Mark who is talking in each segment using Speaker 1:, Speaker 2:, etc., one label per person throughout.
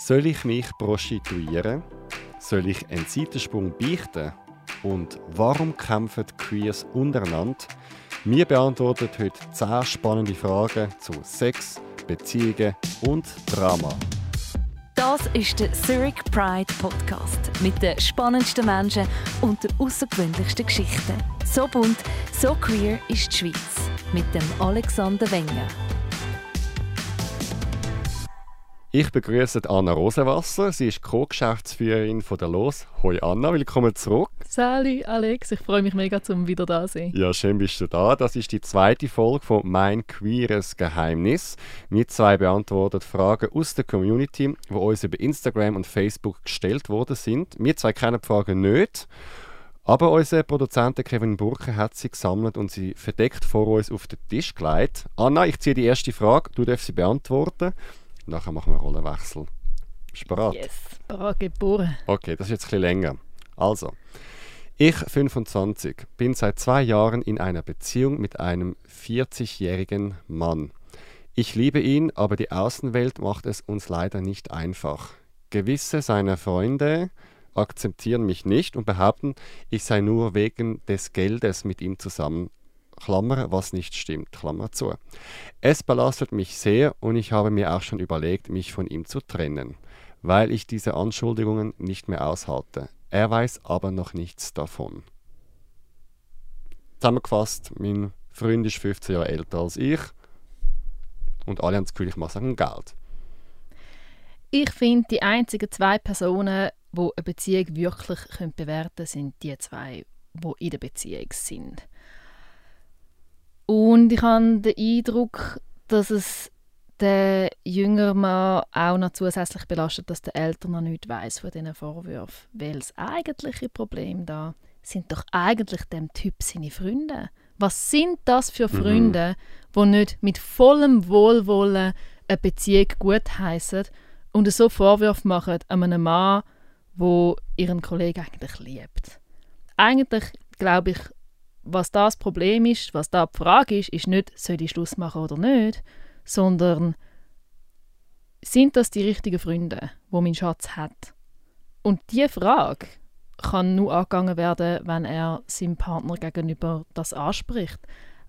Speaker 1: Soll ich mich prostituieren? Soll ich einen Seitensprung beichten? Und warum kämpfen Queers untereinander? Wir beantworten heute 10 spannende Fragen zu Sex, Beziehungen und Drama.
Speaker 2: Das ist der Zurich Pride Podcast mit den spannendsten Menschen und den außergewöhnlichsten Geschichten. So bunt, so queer ist die Schweiz mit dem Alexander Wenger.
Speaker 1: Ich begrüße Anna Rosenwasser. Sie ist Co-Geschäftsführerin von der Los. Hoi Anna, willkommen zurück.
Speaker 3: Salut Alex, ich freue mich mega, zum wieder da sein.
Speaker 1: Ja, schön bist du da. Das ist die zweite Folge von Mein queeres Geheimnis. Wir zwei beantworten Fragen aus der Community, die uns über Instagram und Facebook gestellt worden sind. Wir zwei kennen die Fragen nicht. Aber unser Produzent Kevin Burke hat sie gesammelt und sie verdeckt vor uns auf den Tisch gelegt. Anna, ich ziehe die erste Frage, du darfst sie beantworten. Nachher machen wir einen Rollenwechsel. Bist du bereit?
Speaker 3: Yes, bereit geboren.
Speaker 1: Okay, das ist jetzt ein bisschen länger. Also, ich, 25, bin seit zwei Jahren in einer Beziehung mit einem 40-jährigen Mann. Ich liebe ihn, aber die Außenwelt macht es uns leider nicht einfach. Gewisse seiner Freunde akzeptieren mich nicht und behaupten, ich sei nur wegen des Geldes mit ihm zusammen Klammer, was nicht stimmt, Klammer zu. Es belastet mich sehr und ich habe mir auch schon überlegt, mich von ihm zu trennen, weil ich diese Anschuldigungen nicht mehr aushalte. Er weiß aber noch nichts davon. Zusammengefasst, mein Freund ist 15 Jahre älter als ich und alle haben das Gefühl, ich mache es Geld.
Speaker 3: Ich finde, die einzigen zwei Personen, die eine Beziehung wirklich bewerten können, sind die zwei, die in der Beziehung sind. Und ich habe den Eindruck, dass es den jüngeren Mann auch noch zusätzlich belastet, dass der Eltern noch nichts weiß von diesen Vorwürfen. Weil das eigentliche Problem da sind doch eigentlich dem Typ seine Freunde. Was sind das für mhm. Freunde, mhm. die nicht mit vollem Wohlwollen eine Beziehung gutheißen und so Vorwürfe machen an einem Mann, wo ihren Kollegen eigentlich liebt? Eigentlich glaube ich, was das Problem ist, was da die Frage ist, ist nicht, soll ich Schluss machen oder nicht, sondern sind das die richtigen Freunde, wo mein Schatz hat? Und diese Frage kann nur angegangen werden, wenn er seinem Partner gegenüber das anspricht.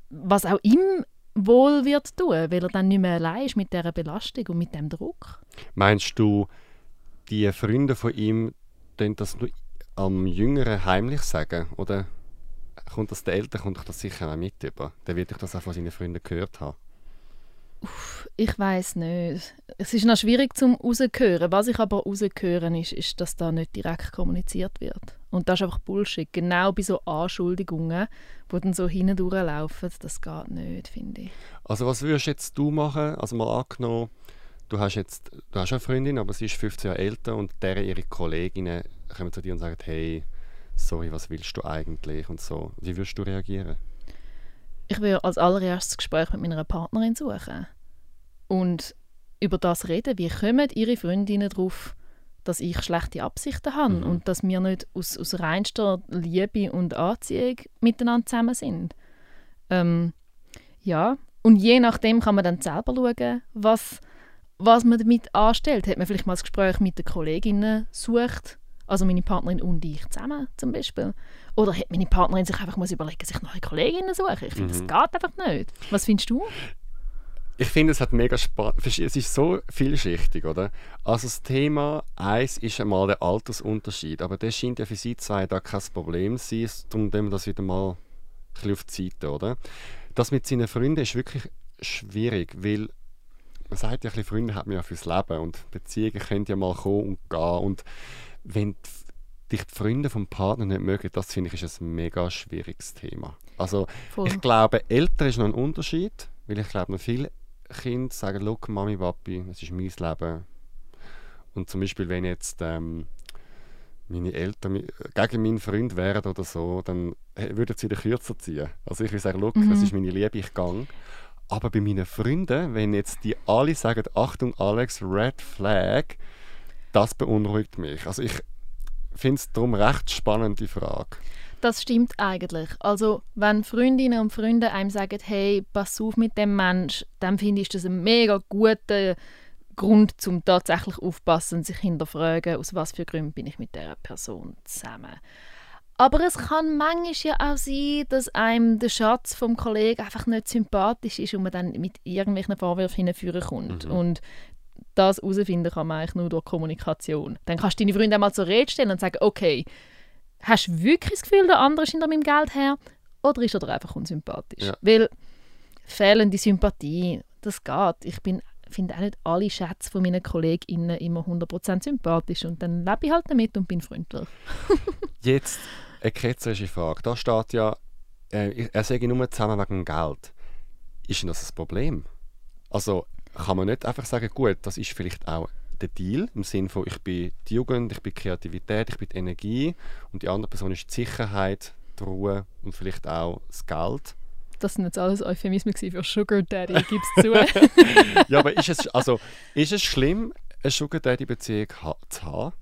Speaker 3: Was auch ihm wohl wird tun, weil er dann nicht mehr allein ist mit dieser Belastung und mit dem Druck.
Speaker 1: Meinst du, die Freunde von ihm das nur am Jüngeren heimlich sagen, oder? Kommt das der Eltern kommt das sicher auch mit über. Der wird das auch von seinen Freunden gehört haben.
Speaker 3: Uff, ich weiß nicht. Es ist noch schwierig zum rauszuhören. Was ich aber raushören ist, ist, dass da nicht direkt kommuniziert wird. Und das ist einfach Bullshit. Genau bei so Anschuldigungen, die dann so hindurchlaufen, das geht nicht, finde ich.
Speaker 1: Also was würdest jetzt du machen? Also mal angenommen, du hast jetzt du hast eine Freundin, aber sie ist 15 Jahre älter und deren ihre Kolleginnen kommen zu dir und sagen, hey, sorry, was willst du eigentlich und so. Wie würdest du reagieren?
Speaker 3: Ich würde als allererstes Gespräch mit meiner Partnerin suchen und über das reden. Wie kommen ihre Freundinnen darauf, dass ich schlechte Absichten habe mhm. und dass wir nicht aus, aus reinster Liebe und Anziehung miteinander zusammen sind. Ähm, ja, und je nachdem kann man dann selber schauen, was, was man damit anstellt. Hat man vielleicht mal das Gespräch mit den Kolleginnen sucht also meine Partnerin und ich zusammen zum Beispiel. Oder hat meine Partnerin sich einfach muss überlegen, sich neue Kolleginnen suchen? Ich finde, mhm. das geht einfach nicht. Was findest du?
Speaker 1: Ich finde, es hat mega Spaß. Es ist so vielschichtig, oder? Also das Thema eins ist einmal der Altersunterschied, aber das scheint ja für Sie zwei da kein Problem zu sein. Darum nehmen wir das wieder mal ein bisschen auf die Seite, oder? Das mit seinen Freunden ist wirklich schwierig, weil man sagt ja, ein Freunde hat man ja fürs Leben und Beziehungen können ja mal kommen und gehen und wenn dich die Freunde vom Partner nicht mögen, das finde ich ist ein mega schwieriges Thema. Also Voll. ich glaube, älter ist noch ein Unterschied, weil ich glaube, noch viele Kinder sagen, look, Mami, Papi, es ist mein Leben. Und zum Beispiel, wenn jetzt ähm, meine Eltern gegen meinen Freund wären oder so, dann würden sie wieder kürzer ziehen. Also ich würde sagen, look, mhm. das ist meine Liebe, ich gang. Aber bei meinen Freunden, wenn jetzt die alle sagen, Achtung Alex, Red Flag, das beunruhigt mich. Also ich finde es darum recht spannend, die Frage.
Speaker 3: Das stimmt eigentlich. Also wenn Freundinnen und Freunde einem sagen, hey, pass auf mit dem Mensch, dann finde ich das ein mega guter, Grund, um tatsächlich aufpassen und sich hinterfragen, aus was für Gründen bin ich mit dieser Person zusammen. Aber es kann manchmal ja auch sein, dass einem der Schatz vom Kollegen einfach nicht sympathisch ist und man dann mit irgendwelchen Vorwürfen hinführen kommt. Mhm. Und das herausfinden kann man eigentlich nur durch Kommunikation. Dann kannst du deine Freunde einmal zur Rede stellen und sagen, okay, hast du wirklich das Gefühl, der andere ist hinter meinem Geld her? Oder ist er einfach unsympathisch? Ja. Weil fehlende Sympathie, das geht. Ich bin finde auch nicht alle Schätze von meinen KollegInnen immer 100% sympathisch und dann lebe ich halt damit und bin freundlich.
Speaker 1: Jetzt eine ketzerische Frage. Da steht ja, äh, er sage nur zusammen wegen Geld. Ist denn das ein Problem? Also kann man nicht einfach sagen, gut, das ist vielleicht auch der Deal, im Sinne von, ich bin die Jugend, ich bin die Kreativität, ich bin die Energie und die andere Person ist die Sicherheit, die Ruhe und vielleicht auch das Geld.
Speaker 3: Das sind jetzt alles Euphemismen für Sugar Daddy, gib's zu.
Speaker 1: ja, aber ist es, also, ist es schlimm, eine Sugar Daddy-Beziehung zu haben?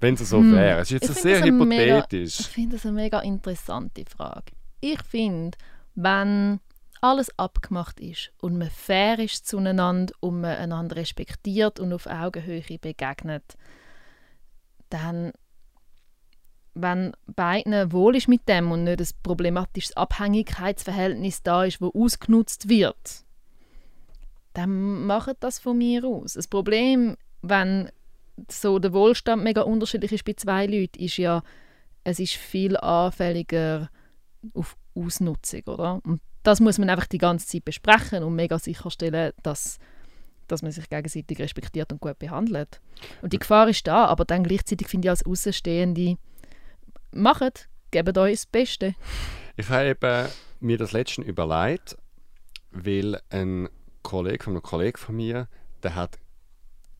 Speaker 1: Wenn es so hm. wäre. Es ist jetzt sehr hypothetisch.
Speaker 3: Mega, ich finde das eine mega interessante Frage. Ich finde, wenn alles abgemacht ist und man fair ist zueinander und man einander respektiert und auf Augenhöhe begegnet, dann, wenn beiden wohl ist mit dem und nicht ein problematisches Abhängigkeitsverhältnis da ist, wo ausgenutzt wird, dann macht das von mir aus. Das Problem, wenn so der Wohlstand mega unterschiedlich ist bei zwei Leuten, ist ja, es ist viel anfälliger auf Ausnutzung, oder? Und das muss man einfach die ganze Zeit besprechen und mega sicherstellen, dass, dass man sich gegenseitig respektiert und gut behandelt. Und die Gefahr ist da, aber dann gleichzeitig finde ich als Außenstehende, macht, gebt euch das Beste.
Speaker 1: Ich habe mir das letzte überlegt, weil ein Kollege von einem Kollegen von mir, der hat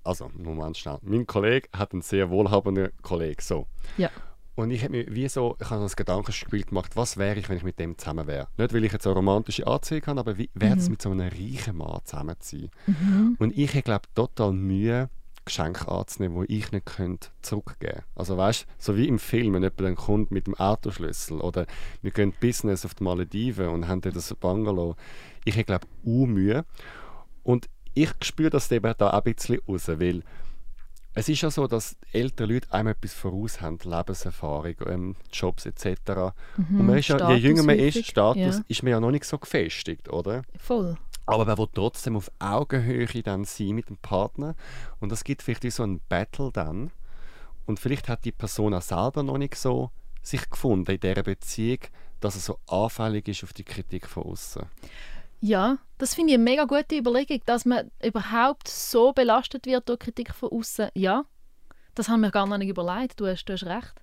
Speaker 1: also, Moment schnell. Mein Kollege hat einen sehr wohlhabenden Kollegen. So.
Speaker 3: Ja.
Speaker 1: Und ich habe mir wie so, ich habe das Gedankenspiel gemacht, was wäre ich, wenn ich mit dem zusammen wäre. Nicht, weil ich jetzt eine romantische Anziehung habe, aber wie wäre es mhm. mit so einem reichen Mann zusammen zu sein? Mhm. Und ich habe, glaube total Mühe, Geschenke anzunehmen, die ich nicht könnte zurückgeben könnte. Also weißt so wie im Film, wenn jemand dann kommt mit dem Autoschlüssel oder wir gehen Business auf die Malediven und haben dann das Bungalow. Ich habe, glaube ich, Mühe. Und ich spüre das eben da ein bisschen raus, weil es ist ja so, dass ältere Leute einem etwas voraus haben, Lebenserfahrung, ähm, Jobs etc. Mhm, und man ist ja, je jünger man ist, Status, ja. ist man ja noch nicht so gefestigt, oder?
Speaker 3: Voll.
Speaker 1: Aber man will trotzdem auf Augenhöhe dann sein mit dem Partner und das gibt vielleicht so ein Battle dann und vielleicht hat die Person auch selber noch nicht so sich gefunden in dieser Beziehung, dass er so anfällig ist auf die Kritik von außen.
Speaker 3: Ja, das finde ich eine mega gute Überlegung, dass man überhaupt so belastet wird durch Kritik von außen. Ja, das haben wir gar nicht überlegt. Du hast, du hast recht.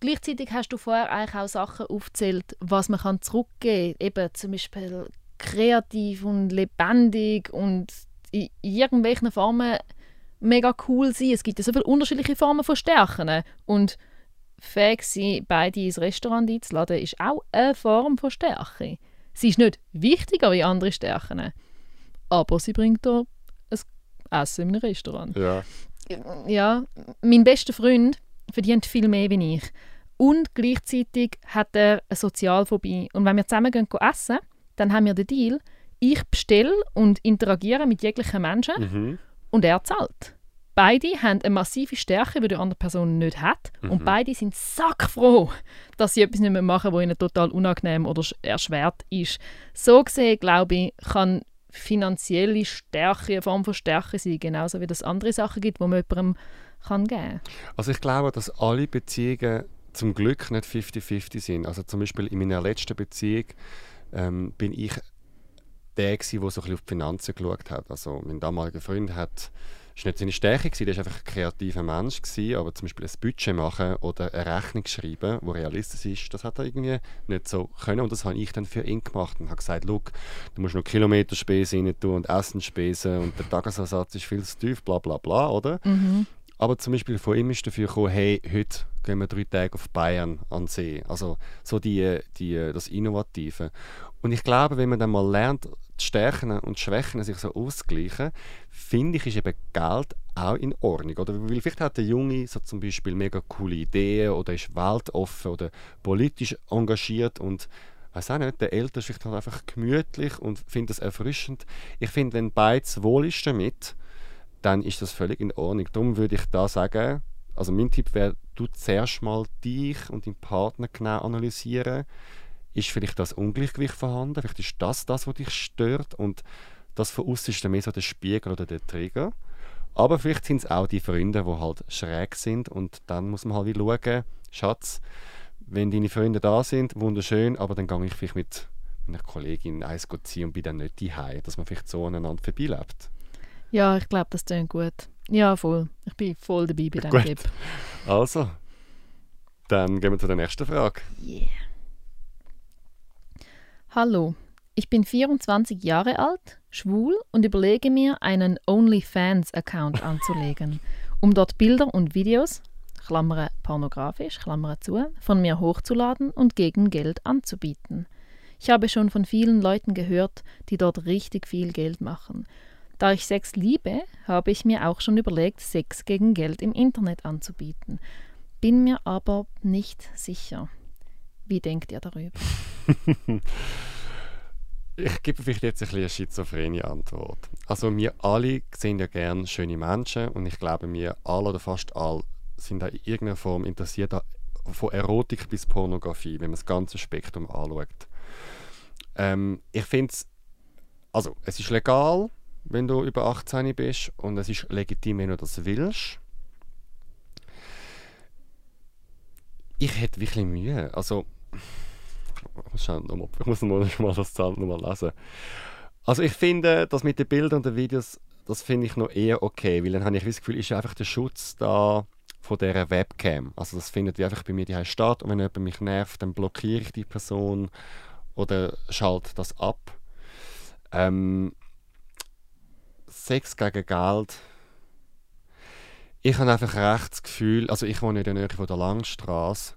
Speaker 3: Gleichzeitig hast du vorher eigentlich auch Sachen aufgezählt, was man kann zurückgeben kann. Eben zum Beispiel kreativ und lebendig und in irgendwelchen Formen mega cool sein. Es gibt ja so viele unterschiedliche Formen von Stärken. Und fähig sein, beide ins Restaurant einzuladen, ist auch eine Form von Stärke. Sie ist nicht wichtiger wie andere Stärken, aber sie bringt da ein Essen in einem Restaurant.
Speaker 1: Ja.
Speaker 3: Ja, mein bester Freund verdient viel mehr wie ich. Und gleichzeitig hat er eine Sozialphobie. Und wenn wir zusammen gehen essen, dann haben wir den Deal, ich bestelle und interagiere mit jeglichen Menschen mhm. und er zahlt. Beide haben eine massive Stärke, die die andere Person nicht hat. Mhm. Und beide sind sackfroh, dass sie etwas nicht mehr machen, was ihnen total unangenehm oder erschwert ist. So gesehen, glaube ich, kann finanzielle Stärke eine Form von Stärke sein, genauso wie es andere Sachen gibt, die man jemandem kann geben kann.
Speaker 1: Also ich glaube, dass alle Beziehungen zum Glück nicht 50-50 sind. Also zum Beispiel in meiner letzten Beziehung ähm, bin ich der, der so ein bisschen auf die Finanzen geschaut hat. Also mein damaliger Freund hat ist nicht seine Stärke gewesen, er war einfach ein kreativer Mensch gewesen, aber zum Beispiel ein Budget machen oder eine Rechnung schreiben, wo realistisch ist, das hat er irgendwie nicht so können und das habe ich dann für ihn gemacht und habe gesagt, du musst noch Kilometerspesen rein tun und Essensspesen und der Tagesersatz ist viel zu tief, bla bla bla, oder? Mhm. Aber zum Beispiel von ihm ist dafür gekommen, hey, heute gehen wir drei Tage auf Bayern an den See. Also so die, die, das Innovative. Und ich glaube, wenn man dann mal lernt, Stärken und Schwächen sich so auszugleichen, finde ich, ist eben Geld auch in Ordnung. Oder weil vielleicht hat der Junge so zum Beispiel mega coole Ideen oder ist weltoffen oder politisch engagiert und weiß auch nicht, der Ältere ist vielleicht halt einfach gemütlich und findet das erfrischend. Ich finde, wenn beides wohl ist damit, dann ist das völlig in Ordnung. Darum würde ich da sagen, also mein Tipp wäre, du zuerst mal dich und deinen Partner genau analysieren. Ist vielleicht das Ungleichgewicht vorhanden? Vielleicht ist das das, was dich stört und das von außen ist dann mehr so der Spiegel oder der Trigger. Aber vielleicht sind es auch die Freunde, die halt schräg sind und dann muss man halt wie schauen, Schatz, wenn deine Freunde da sind, wunderschön, aber dann gehe ich vielleicht mit meiner Kollegin eins ziehen und bin dann nicht daheim, dass man vielleicht so aneinander vorbeilebt.
Speaker 3: Ja, ich glaube, das klingt gut. Ja, voll. Ich bin voll dabei bei diesem Tipp.
Speaker 1: Also, dann gehen wir zu der nächsten Frage.
Speaker 3: Yeah. Hallo, ich bin 24 Jahre alt, schwul und überlege mir, einen OnlyFans-Account anzulegen, um dort Bilder und Videos, Klammern pornografisch, Klammern zu, von mir hochzuladen und gegen Geld anzubieten. Ich habe schon von vielen Leuten gehört, die dort richtig viel Geld machen. Da ich Sex liebe, habe ich mir auch schon überlegt, Sex gegen Geld im Internet anzubieten. Bin mir aber nicht sicher. Wie denkt ihr darüber?
Speaker 1: ich gebe vielleicht jetzt ein bisschen eine schizophrene Antwort. Also wir alle sehen ja gerne schöne Menschen und ich glaube, wir alle oder fast alle sind da in irgendeiner Form interessiert, von Erotik bis Pornografie, wenn man das ganze Spektrum anschaut. Ähm, ich finde es, also es ist legal, wenn du über 18 bist und es ist legitim, wenn du das willst. Ich hätte wirklich Mühe, also ich muss mal, mal das Zahl nochmal lesen. Also ich finde, das mit den Bildern und den Videos, das finde ich noch eher okay, weil dann habe ich das Gefühl, ist einfach der Schutz da von dieser Webcam. Also das findet einfach bei mir die statt und wenn jemand mich nervt, dann blockiere ich die Person oder schalte das ab. Ähm, Sex gegen Geld. Ich habe einfach recht das Gefühl, also ich wohne in der Nähe von der Langstrasse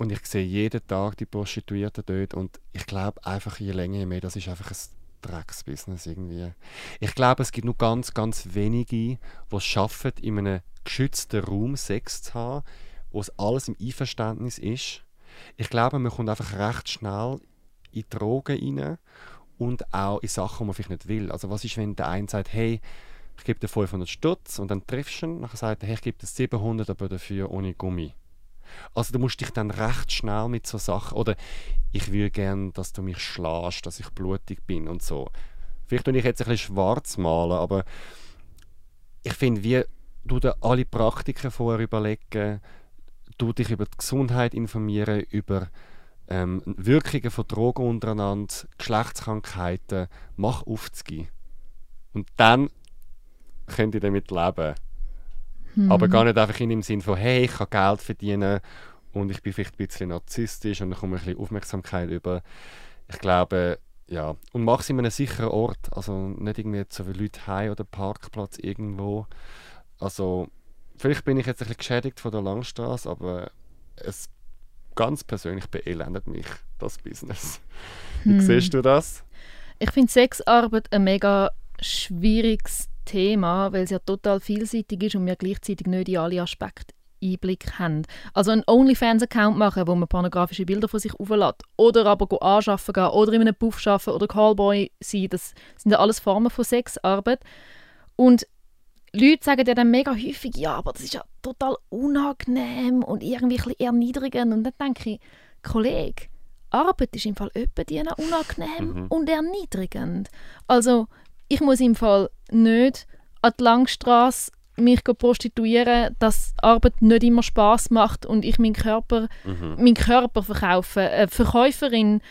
Speaker 1: und ich sehe jeden Tag die Prostituierten dort und ich glaube einfach, je länger, je mehr, das ist einfach ein Drecksbusiness irgendwie. Ich glaube, es gibt nur ganz, ganz wenige, die es schaffen, in einem geschützten Raum Sex zu haben, wo es alles im Einverständnis ist. Ich glaube, man kommt einfach recht schnell in Drogen rein und auch in Sachen, die man vielleicht nicht will. Also was ist, wenn der eine sagt, hey, ich gebe dir 500 Stutz und dann triffst du ihn, nachher sagt er, hey, ich gebe dir 700, aber dafür ohne Gummi. Also du musst dich dann recht schnell mit so Sachen, oder ich würde gerne, dass du mich schlägst, dass ich blutig bin und so. Vielleicht tue ich jetzt ein bisschen schwarz malen, aber ich finde, wie du dir alle Praktiken vorher überlegen, du dich über die Gesundheit informieren, über ähm, Wirkungen von Drogen untereinander, Geschlechtskrankheiten, mach aufzugehen. Und dann könnt ihr damit leben. Hm. Aber gar nicht einfach in dem Sinn von, hey, ich kann Geld verdienen und ich bin vielleicht ein bisschen narzisstisch und dann komme ein bisschen Aufmerksamkeit über. Ich glaube, ja. Und mach es in einem sicheren Ort. Also nicht irgendwie zu viele Leute heim oder Parkplatz irgendwo. Also, vielleicht bin ich jetzt ein bisschen geschädigt von der Langstraße, aber es ganz persönlich beelendet mich, das Business. Wie hm. siehst du das?
Speaker 3: Ich finde Sexarbeit ein mega schwieriges Thema, weil es ja total vielseitig ist und wir gleichzeitig nicht in alle Aspekte Einblick haben. Also einen OnlyFans-Account machen, wo man pornografische Bilder von sich auflädt oder aber anschaffen gehen oder in einem Puff arbeiten oder Callboy sein, das sind ja alles Formen von Sexarbeit. Und Leute sagen ja dann mega häufig, ja, aber das ist ja total unangenehm und irgendwie ein bisschen erniedrigend. Und dann denke ich, Kollege, Arbeit ist im Fall öppe unangenehm mhm. und erniedrigend. Also ich muss im Fall nicht an die Langstrasse mich prostituieren, dass Arbeit nicht immer Spaß macht und ich meinen Körper, mhm. meinen Körper verkaufe. Eine Verkäuferin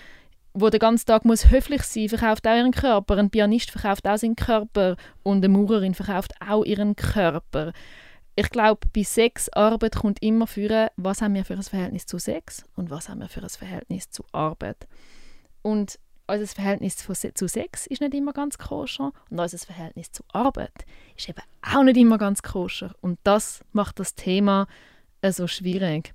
Speaker 3: wo den ganzen Tag muss höflich sein, verkauft auch ihren Körper. Ein Pianist verkauft auch seinen Körper und eine Maurerin verkauft auch ihren Körper. Ich glaube, bei Sexarbeit kommt immer für, was haben wir für ein Verhältnis zu Sex und was haben wir für ein Verhältnis zu Arbeit. Und unser Verhältnis zu Sex ist nicht immer ganz koscher und unser Verhältnis zu Arbeit ist eben auch nicht immer ganz koscher. Und das macht das Thema so schwierig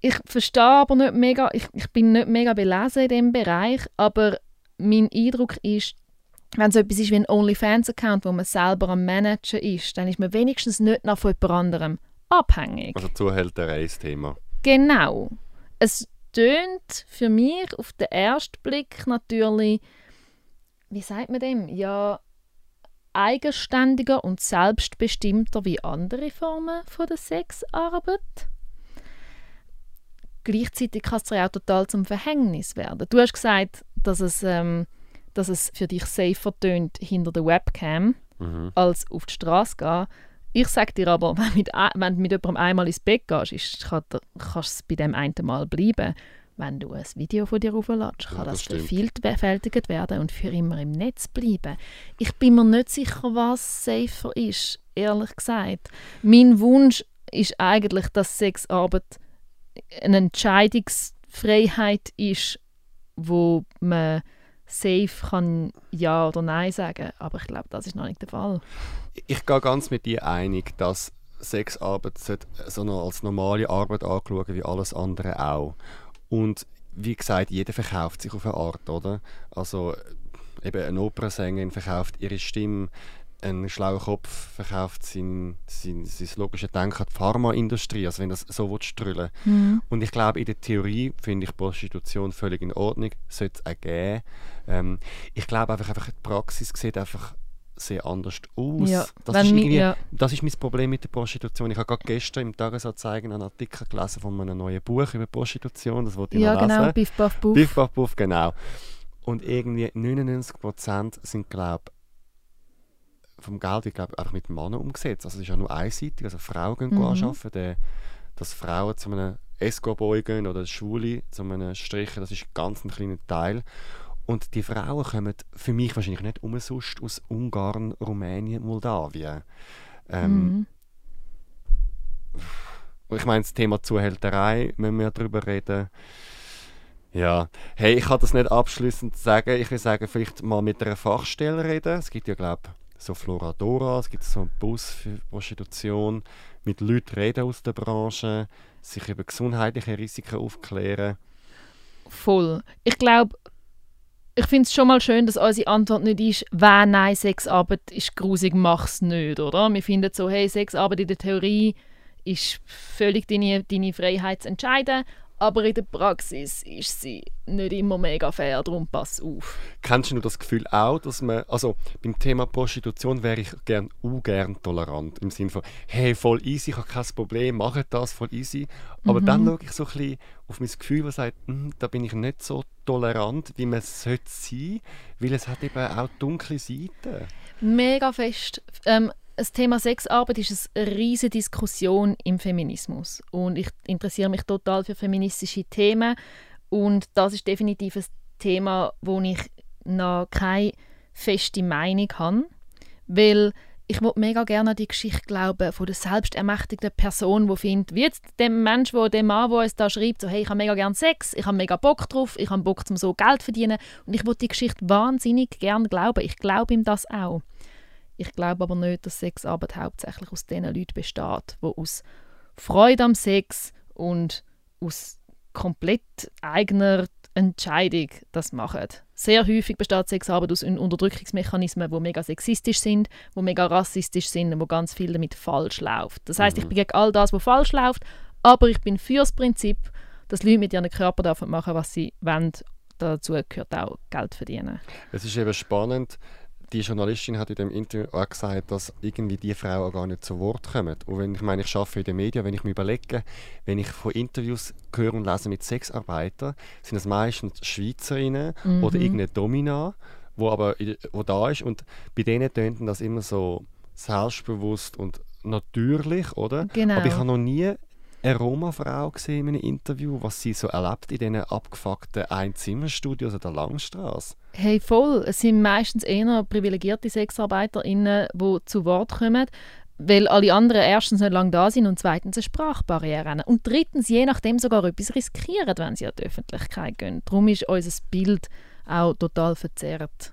Speaker 3: ich verstehe aber nicht mega, ich, ich bin nicht mega belesen in diesem Bereich, aber mein Eindruck ist, wenn es so etwas ist wie ein OnlyFans-Account, wo man selber am Managen ist, dann ist man wenigstens nicht noch von jemand anderem abhängig.
Speaker 1: Also Zuhälterei ist Thema.
Speaker 3: Genau. Es tönt für mich auf den ersten Blick natürlich, wie sagt man dem? Ja, eigenständiger und selbstbestimmter wie andere Formen von der Sexarbeit. Gleichzeitig kann es auch total zum Verhängnis werden. Du hast gesagt, dass es, ähm, dass es für dich safer tönt hinter der Webcam,
Speaker 1: Mhm.
Speaker 3: als auf die Straße gehen. Ich sage dir aber, wenn, mit, wenn du mit jemandem einmal ins Bett gehst, ist, kann, kann es bei dem einen Mal bleiben. Wenn du ein Video von dir auflädst, kann
Speaker 1: Ja, das
Speaker 3: das
Speaker 1: stimmt.
Speaker 3: vervielfältigt werden und für immer im Netz bleiben. Ich bin mir nicht sicher, was safer ist, ehrlich gesagt. Mein Wunsch ist eigentlich, dass Sexarbeit eine Entscheidungsfreiheit ist, wo man safe kann Ja oder Nein sagen. Aber ich glaube, das ist noch nicht der Fall.
Speaker 1: Ich gehe ganz mit dir einig, dass Sexarbeit sollte so noch als normale Arbeit angeschaut wie alles andere auch. Und wie gesagt, jeder verkauft sich auf eine Art, oder? Also eben eine Opernsängerin verkauft ihre Stimme, ein schlauer Kopf verkauft sein, sein, sein logische Denken an die Pharmaindustrie, also wenn das so willst, drüllen Und ich glaube, in der Theorie finde ich Prostitution völlig in Ordnung, sollte es auch geben. Ähm, ich glaube einfach, einfach, die Praxis sieht einfach sehr anders aus.
Speaker 3: Ja,
Speaker 1: das, ist irgendwie,
Speaker 3: ja.
Speaker 1: das ist mein Problem mit der Prostitution. Ich habe gerade gestern im Tagesanzeigen einen Artikel gelesen von einem neuen Buch über Prostitution, das wollte ich
Speaker 3: Ja,
Speaker 1: noch lesen.
Speaker 3: genau, Biff, Buff, Buff.
Speaker 1: Biff, Buff, Buff, genau. Und irgendwie 99% sind, glaube vom Geld wird glaub, einfach mit Männern umgesetzt. Also es ist ja nur einseitig. Also Frauen gehen
Speaker 3: Mhm.
Speaker 1: arbeiten, der, dass Frauen zu einem Escort-Boy gehen oder Schwule zu einem Strichen, das ist ganz ein kleiner Teil. Und die Frauen kommen für mich wahrscheinlich nicht umsonst aus Ungarn, Rumänien, Moldawien. Ähm,
Speaker 3: Mhm.
Speaker 1: Ich meine, das Thema Zuhälterei, müssen wir darüber reden. Ja, hey, ich kann das nicht abschließend sagen. Ich will sagen, vielleicht mal mit einer Fachstelle reden. Es gibt ja, glaube ich, so Floradora, es gibt so einen Bus für Prostitution, mit Leuten reden aus der Branche, sich über gesundheitliche Risiken aufklären.
Speaker 3: Voll. Ich glaube, ich finde es schon mal schön, dass unsere Antwort nicht ist, wenn nein, Sexarbeit ist grusig, mach's nicht, oder? Wir finden so, hey, Sexarbeit in der Theorie ist völlig deine, deine Freiheit zu entscheiden, aber in der Praxis ist sie nicht immer mega fair, darum pass auf.
Speaker 1: Kennst du das Gefühl auch, dass man, also beim Thema Prostitution wäre ich gern ungern tolerant, im Sinne von, hey, voll easy, ich habe kein Problem, mache das, voll easy. Aber dann schaue ich so ein bisschen auf mein Gefühl, das sagt, «Hm, da bin ich nicht so tolerant, wie man es sollte sein, weil es hat eben auch dunkle Seiten.
Speaker 3: Mega fest. Ähm, das Thema Sexarbeit ist eine riesige Diskussion im Feminismus. Und ich interessiere mich total für feministische Themen. Und das ist definitiv ein Thema, wo ich noch keine feste Meinung habe. Weil ich würde mega gerne an die Geschichte glauben von der selbstermächtigten Person, die findet, wie jetzt dem Mensch, wo dem Mann, der uns da schreibt, so hey, ich habe mega gerne Sex, ich habe mega Bock drauf, ich habe Bock, zum so Geld zu verdienen und ich würde die Geschichte wahnsinnig gerne glauben. Ich glaube ihm das auch. Ich glaube aber nicht, dass Sexarbeit hauptsächlich aus den Leuten besteht, die aus Freude am Sex und aus komplett eigener Entscheidung das machen. Sehr häufig besteht Sexarbeit aus Unterdrückungsmechanismen, die mega sexistisch sind, die mega rassistisch sind und wo ganz viel damit falsch läuft. Das heißt, ich bin gegen all das, was falsch läuft, aber ich bin für das Prinzip, dass Leute mit ihrem Körper dürfen machen, was sie wollen. Dazu gehört auch Geld verdienen.
Speaker 1: Es ist eben spannend, die Journalistin hat in dem Interview auch gesagt, dass irgendwie die Frauen gar nicht zu Wort kommen. Und wenn ich meine, ich arbeite in den Medien, wenn ich mir überlege, wenn ich von Interviews höre und lese mit Sexarbeitern, sind es meistens Schweizerinnen oder irgendeine Domina, wo aber wo da ist und bei denen tönt das immer so selbstbewusst und natürlich, oder?
Speaker 3: Genau.
Speaker 1: Aber ich habe noch nie eine Roma-Frau gesehen in einem Interview, was sie so erlebt in diesen abgefuckten Einzimmerstudios an der Langstrasse.
Speaker 3: Hey, voll. Es sind meistens eher privilegierte SexarbeiterInnen, die zu Wort kommen, weil alle anderen erstens nicht lange da sind und zweitens eine Sprachbarriere haben. Und drittens, je nachdem sogar etwas riskieren, wenn sie an die Öffentlichkeit gehen. Darum ist unser Bild auch total verzerrt.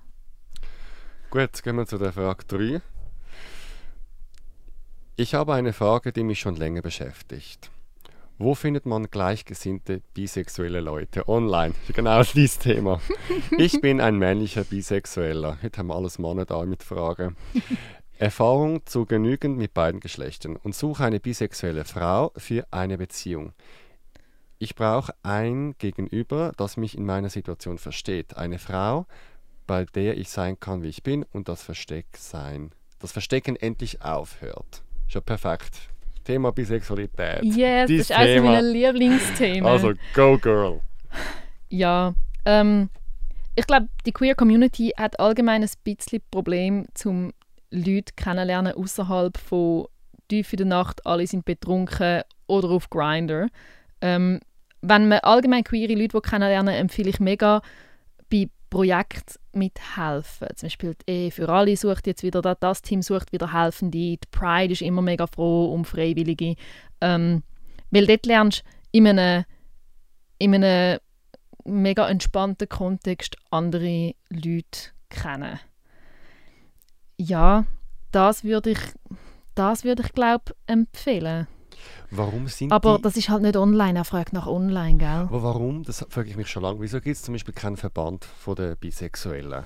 Speaker 1: Gut, gehen wir zu der Frage 3. Ich habe eine Frage, die mich schon länger beschäftigt. Wo findet man gleichgesinnte bisexuelle Leute? Online. Genau dieses Thema. Ich bin ein männlicher Bisexueller. Heute haben wir alles Männer da mit Fragen. Erfahrung zu genügend mit beiden Geschlechtern und suche eine bisexuelle Frau für eine Beziehung. ich brauche ein Gegenüber, das mich in meiner Situation versteht. Eine Frau, bei der ich sein kann, wie ich bin und das Versteck sein. Das Verstecken endlich aufhört. Schon perfekt. Thema Bisexualität.
Speaker 3: Yes,
Speaker 1: Dein
Speaker 3: das ist eines meiner Lieblingsthemen.
Speaker 1: Also, go girl.
Speaker 3: Ja, ähm, ich glaube, die Queer Community hat allgemein ein bisschen Problem, zum Leute kennenlernen außerhalb von tief in der Nacht, alle sind betrunken oder auf Grinder. Ähm, wenn man allgemein queere Leute kennenlernen empfehle ich mega bei Projekten mithelfen. Zum Beispiel die Ehe für alle sucht jetzt wieder, das, Team sucht wieder Helfende, die Pride ist immer mega froh um Freiwillige. Ähm, weil dort lernst du in einem, in einem mega entspannten Kontext andere Leute kennen. Ja, das würde ich, das ich glaube empfehlen.
Speaker 1: Warum sind
Speaker 3: Aber
Speaker 1: die...
Speaker 3: das ist halt nicht online, er fragt nach online, gell?
Speaker 1: Aber warum? Das frage ich mich schon lange. Wieso gibt es zum Beispiel keinen Verband von der Bisexuellen?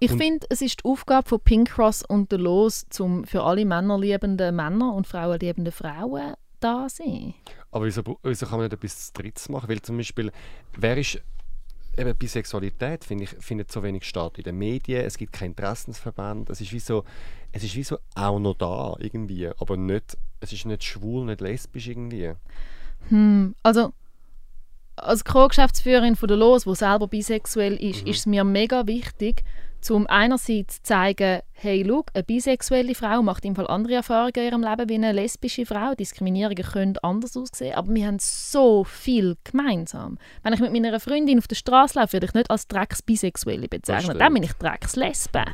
Speaker 3: Ich finde, es ist die Aufgabe von Pink Cross und der Los, zum für alle Männer liebenden Männer und Frauen liebenden Frauen da sein.
Speaker 1: Aber wieso, wieso kann man nicht etwas Drittes machen? Weil zum Beispiel, wer ist eben Bisexualität, finde ich, findet so wenig statt in den Medien. Es gibt keinen Interessensverband. Es ist wie so, es ist wie so auch noch da irgendwie, aber nicht, es ist nicht schwul, nicht lesbisch irgendwie.
Speaker 3: Hm, also als Co-Geschäftsführerin von der Los, wo selber bisexuell ist, ist es mir mega wichtig, zum einerseits zu zeigen, hey, schau, eine bisexuelle Frau macht im Fall andere Erfahrungen in ihrem Leben wie eine lesbische Frau. Diskriminierungen können anders aussehen, aber wir haben so viel gemeinsam. Wenn ich mit meiner Freundin auf der Straße laufe, werde ich nicht als Drecks-Bisexuelle bezeichnen. Dann bin ich Drecks-Lesbe.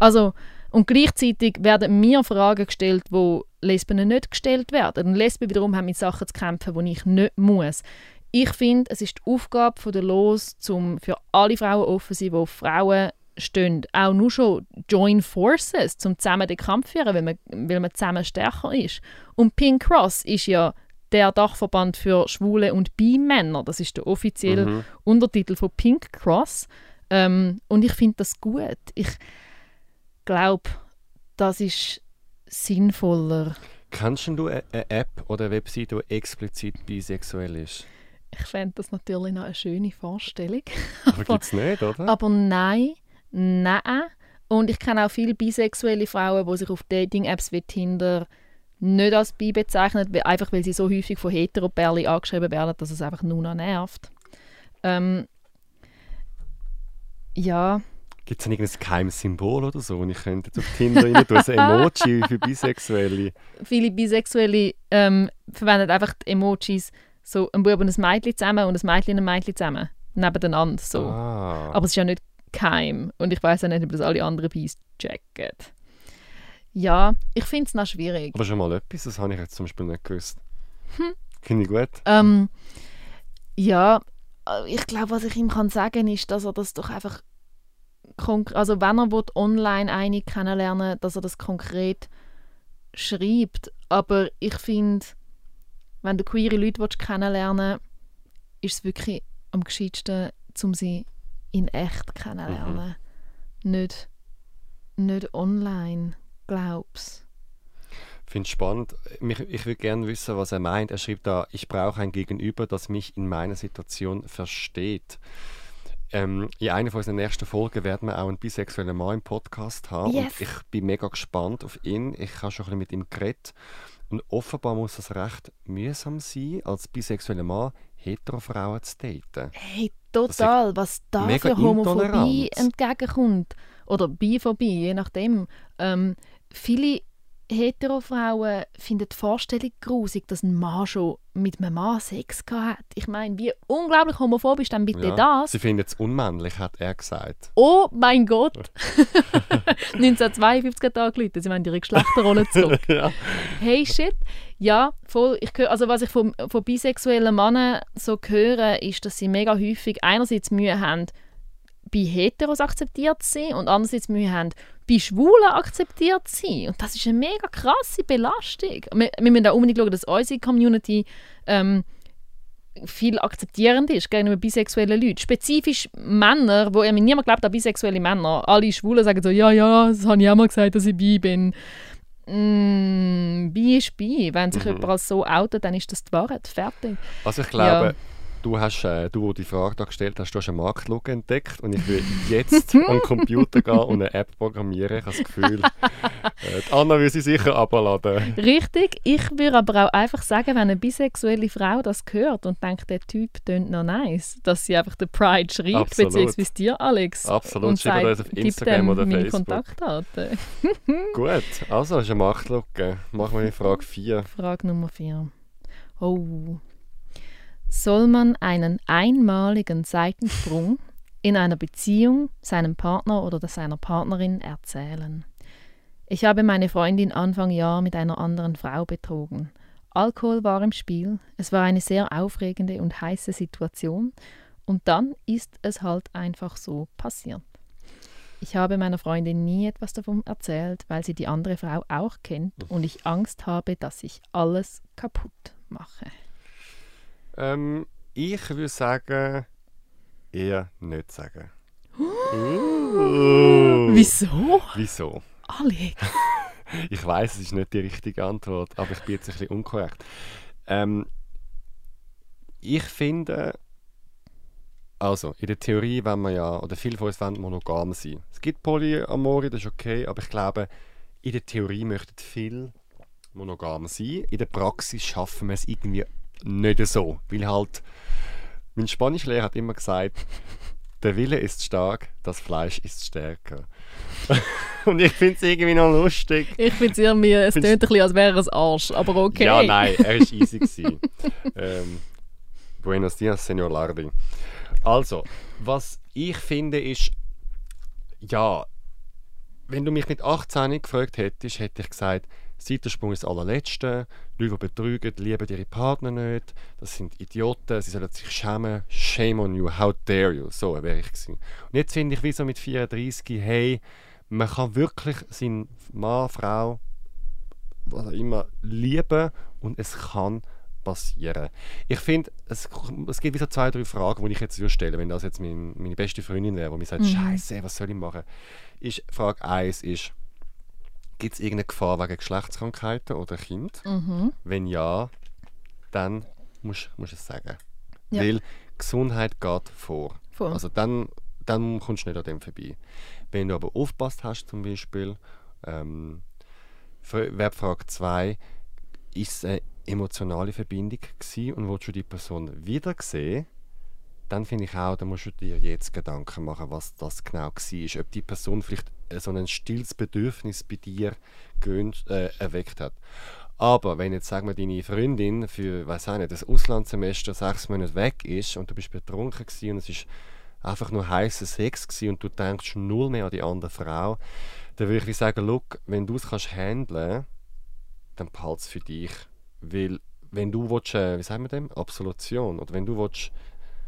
Speaker 3: Also, und gleichzeitig werden mir Fragen gestellt, wo Lesben nicht gestellt werden. Und Lesben wiederum haben mit Sachen zu kämpfen, die ich nicht muss. Ich finde, es ist die Aufgabe von der Los, um für alle Frauen offen zu sein, die auf Frauen stehen. Auch nur schon Join Forces, um zusammen den Kampf zu führen, weil man, weil man zusammen stärker ist. Und Pink Cross ist ja der Dachverband für Schwule und Bi-Männer. Das ist der offizielle
Speaker 1: Mhm.
Speaker 3: Untertitel von Pink Cross. Ähm, und ich finde das gut. Ich glaube, das ist sinnvoller.
Speaker 1: Kennst du eine eine App oder eine Webseite, die explizit bisexuell ist?
Speaker 3: Ich fände das natürlich noch eine schöne Vorstellung.
Speaker 1: Aber gibt es nicht, oder?
Speaker 3: Aber nein, nein. Und ich kenne auch viele bisexuelle Frauen, die sich auf Dating-Apps wie Tinder nicht als bi bezeichnen, einfach weil sie so häufig von Heteroperli angeschrieben werden, dass es einfach nur noch nervt. Ähm, ja,
Speaker 1: Gibt es irgendein geheimes Symbol oder so, und ich könnte jetzt auf Tinder rein tun, ein Emoji für Bisexuelle?
Speaker 3: viele Bisexuelle ähm, verwenden einfach die Emojis so ein Bub und ein Mädchen zusammen und ein Mädchen und ein Mädchen zusammen, nebeneinander so.
Speaker 1: Ah.
Speaker 3: Aber es ist ja nicht geheim und ich weiß auch nicht, ob das alle anderen Bis checken. Ja, ich finde es noch schwierig.
Speaker 1: Aber schon mal etwas, das habe ich jetzt zum Beispiel nicht gewusst. Finde ich gut.
Speaker 3: Ähm, ja, äh, ich glaube, was ich ihm kann sagen ist, dass er das doch einfach also wenn er will, online eine kennenlernen, dass er das konkret schreibt. Aber ich finde, wenn du queere Leute willst kennenlernen ist es wirklich am gescheitsten, um sie in echt kennenlernen. Nicht, nicht online, glaub's.
Speaker 1: Finde es spannend. Mich, ich würde gerne wissen, was er meint. Er schreibt da, ich brauche ein Gegenüber, das mich in meiner Situation versteht. Ähm, in einer von unseren nächsten Folgen werden wir auch einen bisexuellen Mann im Podcast haben.
Speaker 3: Yes.
Speaker 1: Und ich bin mega gespannt auf ihn. Ich habe schon ein bisschen mit ihm geredet. Und offenbar muss es recht mühsam sein, als bisexueller Mann Heterofrauen zu daten.
Speaker 3: Hey, total, was da für Homophobie entgegenkommt. Oder Biphobie, je nachdem. Ähm, viele Heterofrauen finden die Vorstellung grusig, dass ein Mann schon mit einem Mann Sex gehabt hat. Ich meine, wie unglaublich homophob ist denn bitte
Speaker 1: Ja.
Speaker 3: das?
Speaker 1: Sie finden es unmännlich, hat er gesagt.
Speaker 3: Oh mein Gott! 1952 hat er angerufen, sie wollen ihre Geschlechterrolle zurück.
Speaker 1: ja.
Speaker 3: Hey shit. Ja, voll. Ich höre, also was ich von, von bisexuellen Männern so höre, ist, dass sie mega häufig einerseits Mühe haben, bei Heteros akzeptiert zu sein und andererseits Mühe haben, bei Schwulen akzeptiert zu sein. Und das ist eine mega krasse Belastung. Wir, wir müssen auch unbedingt schauen, dass unsere Community ähm, viel akzeptierend ist gegenüber bisexuellen Leuten. Spezifisch Männer, wo mir niemand glaubt an bisexuelle Männer. Alle Schwulen sagen so, ja, ja, das habe ich auch mal gesagt, dass ich bi bin. Mm, bei ist bei. Wenn sich
Speaker 1: Mhm.
Speaker 3: jemand als so outet, dann ist das die Wahrheit. Fertig.
Speaker 1: Also ich glaube,
Speaker 3: Ja.
Speaker 1: Du hast, äh, du, wo die Frage da gestellt hast, du hast eine Marktlücke entdeckt und ich will jetzt den Computer gehen und eine App programmieren. Ich habe das Gefühl, äh, die Anna will sie sicher abladen.
Speaker 3: Richtig. Ich würde aber auch einfach sagen, wenn eine bisexuelle Frau das hört und denkt, der Typ tönt noch nice, dass sie einfach den Pride schreibt,
Speaker 1: Absolut.
Speaker 3: beziehungsweise dir, Alex.
Speaker 1: Absolut.
Speaker 3: Und
Speaker 1: Schreibt uns auf Instagram oder
Speaker 3: meine
Speaker 1: Facebook.
Speaker 3: Kontaktdaten.
Speaker 1: Gut, also ist eine Marktlücke. Machen wir die Frage 4.
Speaker 3: Frage Nummer 4. Oh. Soll man einen einmaligen Seitensprung in einer Beziehung seinem Partner oder seiner Partnerin erzählen? Ich habe meine Freundin Anfang Jahr mit einer anderen Frau betrogen. Alkohol war im Spiel, es war eine sehr aufregende und heiße Situation und dann ist es halt einfach so passiert. Ich habe meiner Freundin nie etwas davon erzählt, weil sie die andere Frau auch kennt und ich Angst habe, dass ich alles kaputt mache.
Speaker 1: Ähm, ich würde sagen, eher nicht sagen. Uh.
Speaker 3: Wieso?
Speaker 1: Wieso?
Speaker 3: Alex.
Speaker 1: Ich weiß, es ist nicht die richtige Antwort, aber ich bin jetzt ein bisschen unkorrekt. Ähm, ich finde, also in der Theorie wenn man ja, oder viele von uns wollen monogam sein. Es gibt Polyamorie, das ist okay, aber ich glaube, in der Theorie möchten viele monogam sein. In der Praxis schaffen wir es irgendwie nicht so, weil halt mein Spanischlehrer hat immer gesagt, der Wille ist stark, das Fleisch ist stärker. Und ich finde es irgendwie noch lustig.
Speaker 3: Ich finde es irgendwie, es tönt ein bisschen, als wäre es Arsch, aber okay.
Speaker 1: Ja, nein, er war easy. gewesen. ähm, Buenos dias, Senor Lardi. Also, was ich finde ist, ja, wenn du mich mit 18 gefragt hättest, hätte ich gesagt, Seitensprung ist das allerletzte. Leute, die betrügen, lieben ihre Partner nicht. Das sind Idioten, sie sollen sich schämen. Shame on you, how dare you. So wäre ich gewesen. Und jetzt finde ich, wie so mit 34, hey, man kann wirklich seinen Mann, Frau, was auch immer, lieben und es kann passieren. Ich finde, es, es gibt wie so zwei, drei Fragen, die ich jetzt würde stellen wenn das jetzt mein, meine beste Freundin wäre, die mir sagt,
Speaker 3: Mhm.
Speaker 1: Scheiße, was soll ich machen? Ist, Frage 1 ist, gibt es irgendeine Gefahr wegen Geschlechtskrankheiten oder Kind?
Speaker 3: Mhm.
Speaker 1: Wenn ja, dann musst du es sagen.
Speaker 3: Ja.
Speaker 1: Weil Gesundheit geht vor.
Speaker 3: Voll.
Speaker 1: Also dann, dann kommst du nicht an dem vorbei. Wenn du aber aufpasst hast zum Beispiel, ähm, F- wäre die Frage 2, ist es eine emotionale Verbindung gewesen und willst du die Person wieder sehen, dann finde ich auch, da musst du dir jetzt Gedanken machen, was das genau war. Ob die Person vielleicht so ein stilles Bedürfnis bei dir gewünscht, äh, erweckt hat. Aber wenn jetzt, sagen wir, deine Freundin für, weiß auch nicht, das Auslandssemester sechs Monate weg ist und du bist betrunken gewesen und es ist einfach nur heißer Sex gewesen und du denkst null mehr an die andere Frau, dann würde ich sagen, look, wenn du es kannst handeln, dann behalte es für dich. Weil wenn du willst, äh, wie sagen wir dem, Absolution, oder wenn du willst,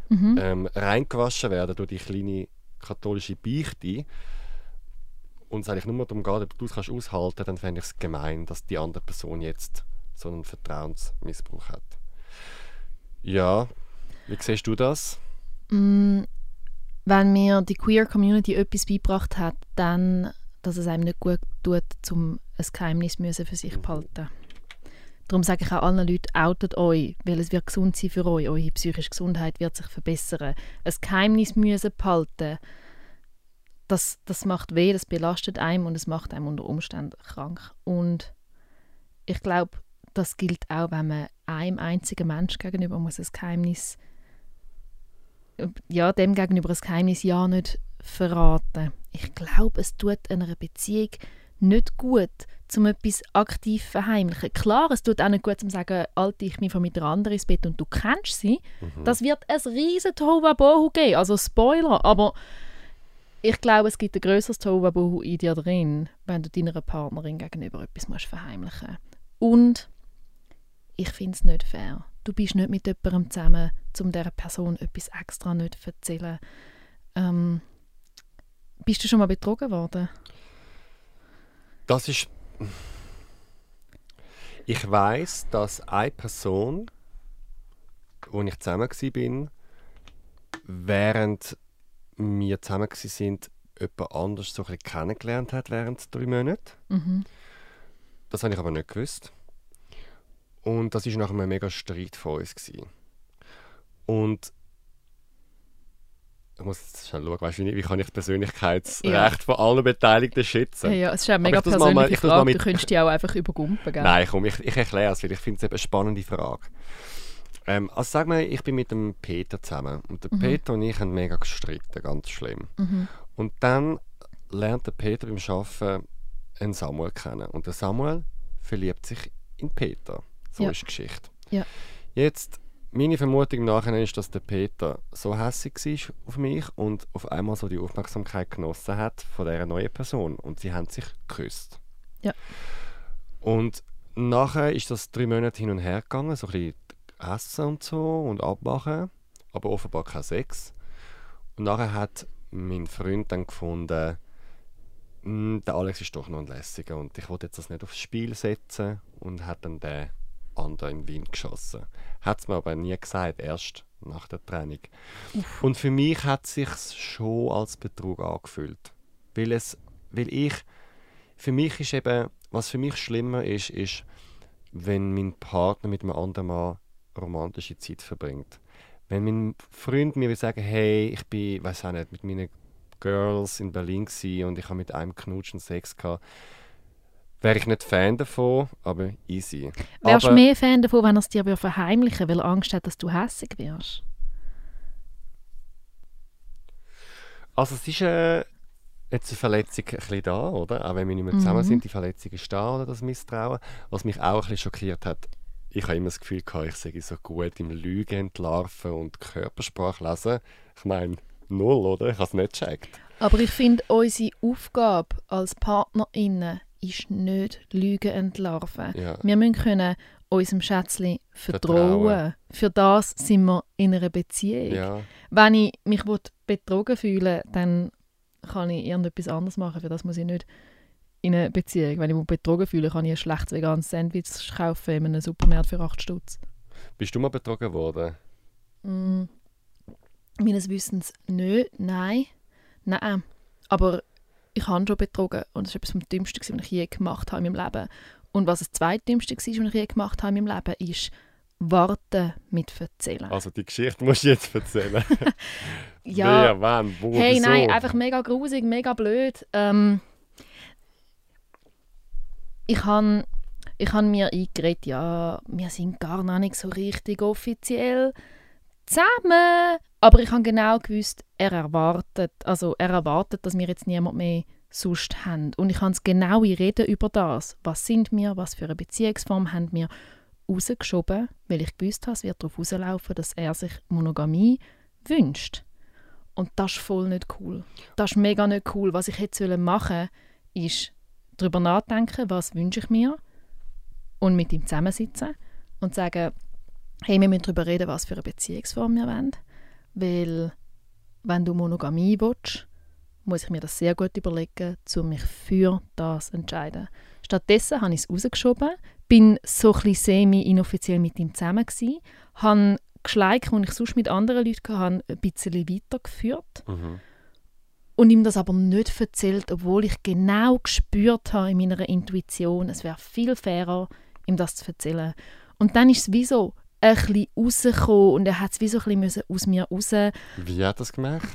Speaker 3: Mhm.
Speaker 1: ähm, reingewaschen werden durch die kleine katholische Beichte und es eigentlich nur darum geht, ob du es kannst aushalten dann fände ich es gemein, dass die andere Person jetzt so einen Vertrauensmissbrauch hat. Ja, wie siehst du das?
Speaker 3: Mm, wenn mir die Queer Community etwas beigebracht hat, dann, dass es einem nicht gut tut, um ein Geheimnis müssen für sich zu behalten. Darum sage ich auch allen Leuten, outet euch, weil es wird gesund sein für euch. Eure psychische Gesundheit wird sich verbessern. Ein Geheimnis müssen behalten, das, das macht weh, das belastet einem und es macht einem unter Umständen krank. Und ich glaube, das gilt auch, wenn man einem einzigen Mensch gegenüber muss ein Geheimnis ja, dem gegenüber ein Geheimnis ja nicht verraten. Ich glaube, es tut einer Beziehung nicht gut, um etwas aktiv zu verheimlichen. Klar, es tut auch nicht gut, um zu sagen, Alte, ich bin von mit der anderen ins Bett und du kennst sie. Das wird ein riesen Tohuwabohu geben, also Spoiler, aber ich glaube, es gibt ein grösseres Tohuwabohu in dir drin, wenn du deiner Partnerin gegenüber etwas musst verheimlichen Und ich finde es nicht fair. Du bist nicht mit jemandem zusammen, um dieser Person etwas extra nicht zu erzählen. Ähm, bist du schon mal betrogen worden?
Speaker 1: Das ist. Ich weiß, dass eine Person, wo ich zusammen war, während wir zusammen waren, jemand anders so ein bisschen kennengelernt hat während drei Monaten.
Speaker 3: Mhm.
Speaker 1: das habe ich aber nicht gewusst. Und das war nach einem mega Streit von uns. Gewesen. Und ich muss jetzt schnell schauen, weißt, wie, wie kann ich das Persönlichkeitsrecht
Speaker 3: Ja.
Speaker 1: von allen Beteiligten schützen?
Speaker 3: Ja, es ist eine mega
Speaker 1: mal-
Speaker 3: persönliche
Speaker 1: mal
Speaker 3: Frage.
Speaker 1: mit-
Speaker 3: Du könntest die auch einfach übergumpen, gell?
Speaker 1: Nein, komm, ich, ich erkläre es, weil ich finde es eine spannende Frage. Ähm, also sag mal, ich bin mit dem Peter zusammen und der Peter und ich haben mega gestritten, ganz schlimm.
Speaker 3: Mhm.
Speaker 1: Und dann lernt der Peter beim Arbeiten einen Samuel kennen und der Samuel verliebt sich in Peter. So
Speaker 3: Ja.
Speaker 1: ist die Geschichte.
Speaker 3: Ja.
Speaker 1: Jetzt, meine Vermutung im Nachhinein ist, dass der Peter so hässlich war auf mich und auf einmal so die Aufmerksamkeit genossen hat von dieser neuen Person und sie haben sich geküsst.
Speaker 3: Ja.
Speaker 1: Und nachher ist das drei Monate hin und her gegangen, so ein bisschen essen und so und abmachen, aber offenbar kein Sex. Und nachher hat mein Freund dann gefunden, «Mm, der Alex ist doch noch ein lässiger und ich wollte jetzt das nicht aufs Spiel setzen und hat dann den anderen in den Wind geschossen. Hat es mir aber nie gesagt, erst nach der Trennung. Und für mich hat es sich schon als Betrug angefühlt. Weil, es, weil ich, für mich ist eben, was für mich schlimmer ist, ist, wenn mein Partner mit einem anderen Mann romantische Zeit verbringt. Wenn mein Freund mir will sagen, hey, ich bin, weiß auch nicht, mit meinen Girls in Berlin und ich habe mit einem Knutschen Sex gehabt, wäre ich nicht Fan davon, aber easy.
Speaker 3: Wärst du mehr Fan davon, wenn er es dir würde verheimlichen weil er Angst hat, dass du hässig wirst?
Speaker 1: Also es ist äh, jetzt eine Verletzung ein bisschen da, oder? Auch wenn wir nicht mehr
Speaker 3: Mhm.
Speaker 1: zusammen sind, die Verletzung ist da, oder das Misstrauen. Was mich auch ein bisschen schockiert hat, ich habe immer das Gefühl gehabt, ich sei so gut im Lügen entlarven und Körpersprache lesen. Ich meine, null, oder? Ich habe es nicht gecheckt.
Speaker 3: Aber ich finde, unsere Aufgabe als PartnerInnen ist nicht Lügen entlarven.
Speaker 1: Ja.
Speaker 3: Wir müssen können unserem Schätzchen vertrauen.
Speaker 1: Vertrauen.
Speaker 3: Für das sind wir in einer Beziehung.
Speaker 1: Ja,
Speaker 3: Wenn ich mich betrogen fühle, dann kann ich irgendetwas anderes machen. Für das muss ich nicht in einer Beziehung. Wenn ich mich betrogen fühle, kann ich ein schlechtes veganes Sandwich kaufen in einem Supermarkt für 8 Stutz.
Speaker 1: bist du mal betrogen worden?
Speaker 3: Mm, meines Wissens nicht, nein. Nein. Aber ich habe schon betrogen und das war etwas vom Dümmsten, was ich je gemacht habe in meinem Leben. Und was das Zweitdümmste war, was ich je gemacht habe in meinem Leben, ist Warten mit Erzählen.
Speaker 1: Also die Geschichte musst du jetzt erzählen.
Speaker 3: ja,
Speaker 1: Wer, wann, wo,
Speaker 3: hey,
Speaker 1: wieso?
Speaker 3: nein, einfach mega grusig, mega blöd. Ähm, ich habe ich han mir eingeredet, ja, wir sind gar noch nicht so richtig offiziell zusammen. Aber ich habe genau gewusst, er erwartet, also er erwartet, dass wir jetzt niemand mehr sonst haben. Und ich habe das genaue Reden über das. Was sind wir, was für eine Beziehungsform haben wir rausgeschoben, weil ich gewusst habe, es wird darauf rauslaufen, dass er sich Monogamie wünscht. Und das ist voll nicht cool. Das ist mega nicht cool. Was ich hätte sollen machen ist darüber nachdenken, was wünsche ich mir und mit ihm zusammensitzen und sagen, hey, wir müssen darüber reden, was für eine Beziehungsform wir wollen. Weil, wenn du Monogamie willst, muss ich mir das sehr gut überlegen, um mich für das zu entscheiden. Stattdessen habe ich es rausgeschoben, bin so ein semi-inoffiziell mit ihm zusammen gewesen, habe Geschleik, die ich sonst mit anderen Leuten hatte, ein bisschen weitergeführt
Speaker 1: Mhm.
Speaker 3: Und ihm das aber nicht erzählt, obwohl ich genau gespürt habe in meiner Intuition, es wäre viel fairer, ihm das zu erzählen. Und dann ist es wie so ein bisschen rausgekommen und er hat es wie so ein bisschen aus mir raus.
Speaker 1: Wie hat er das gemacht?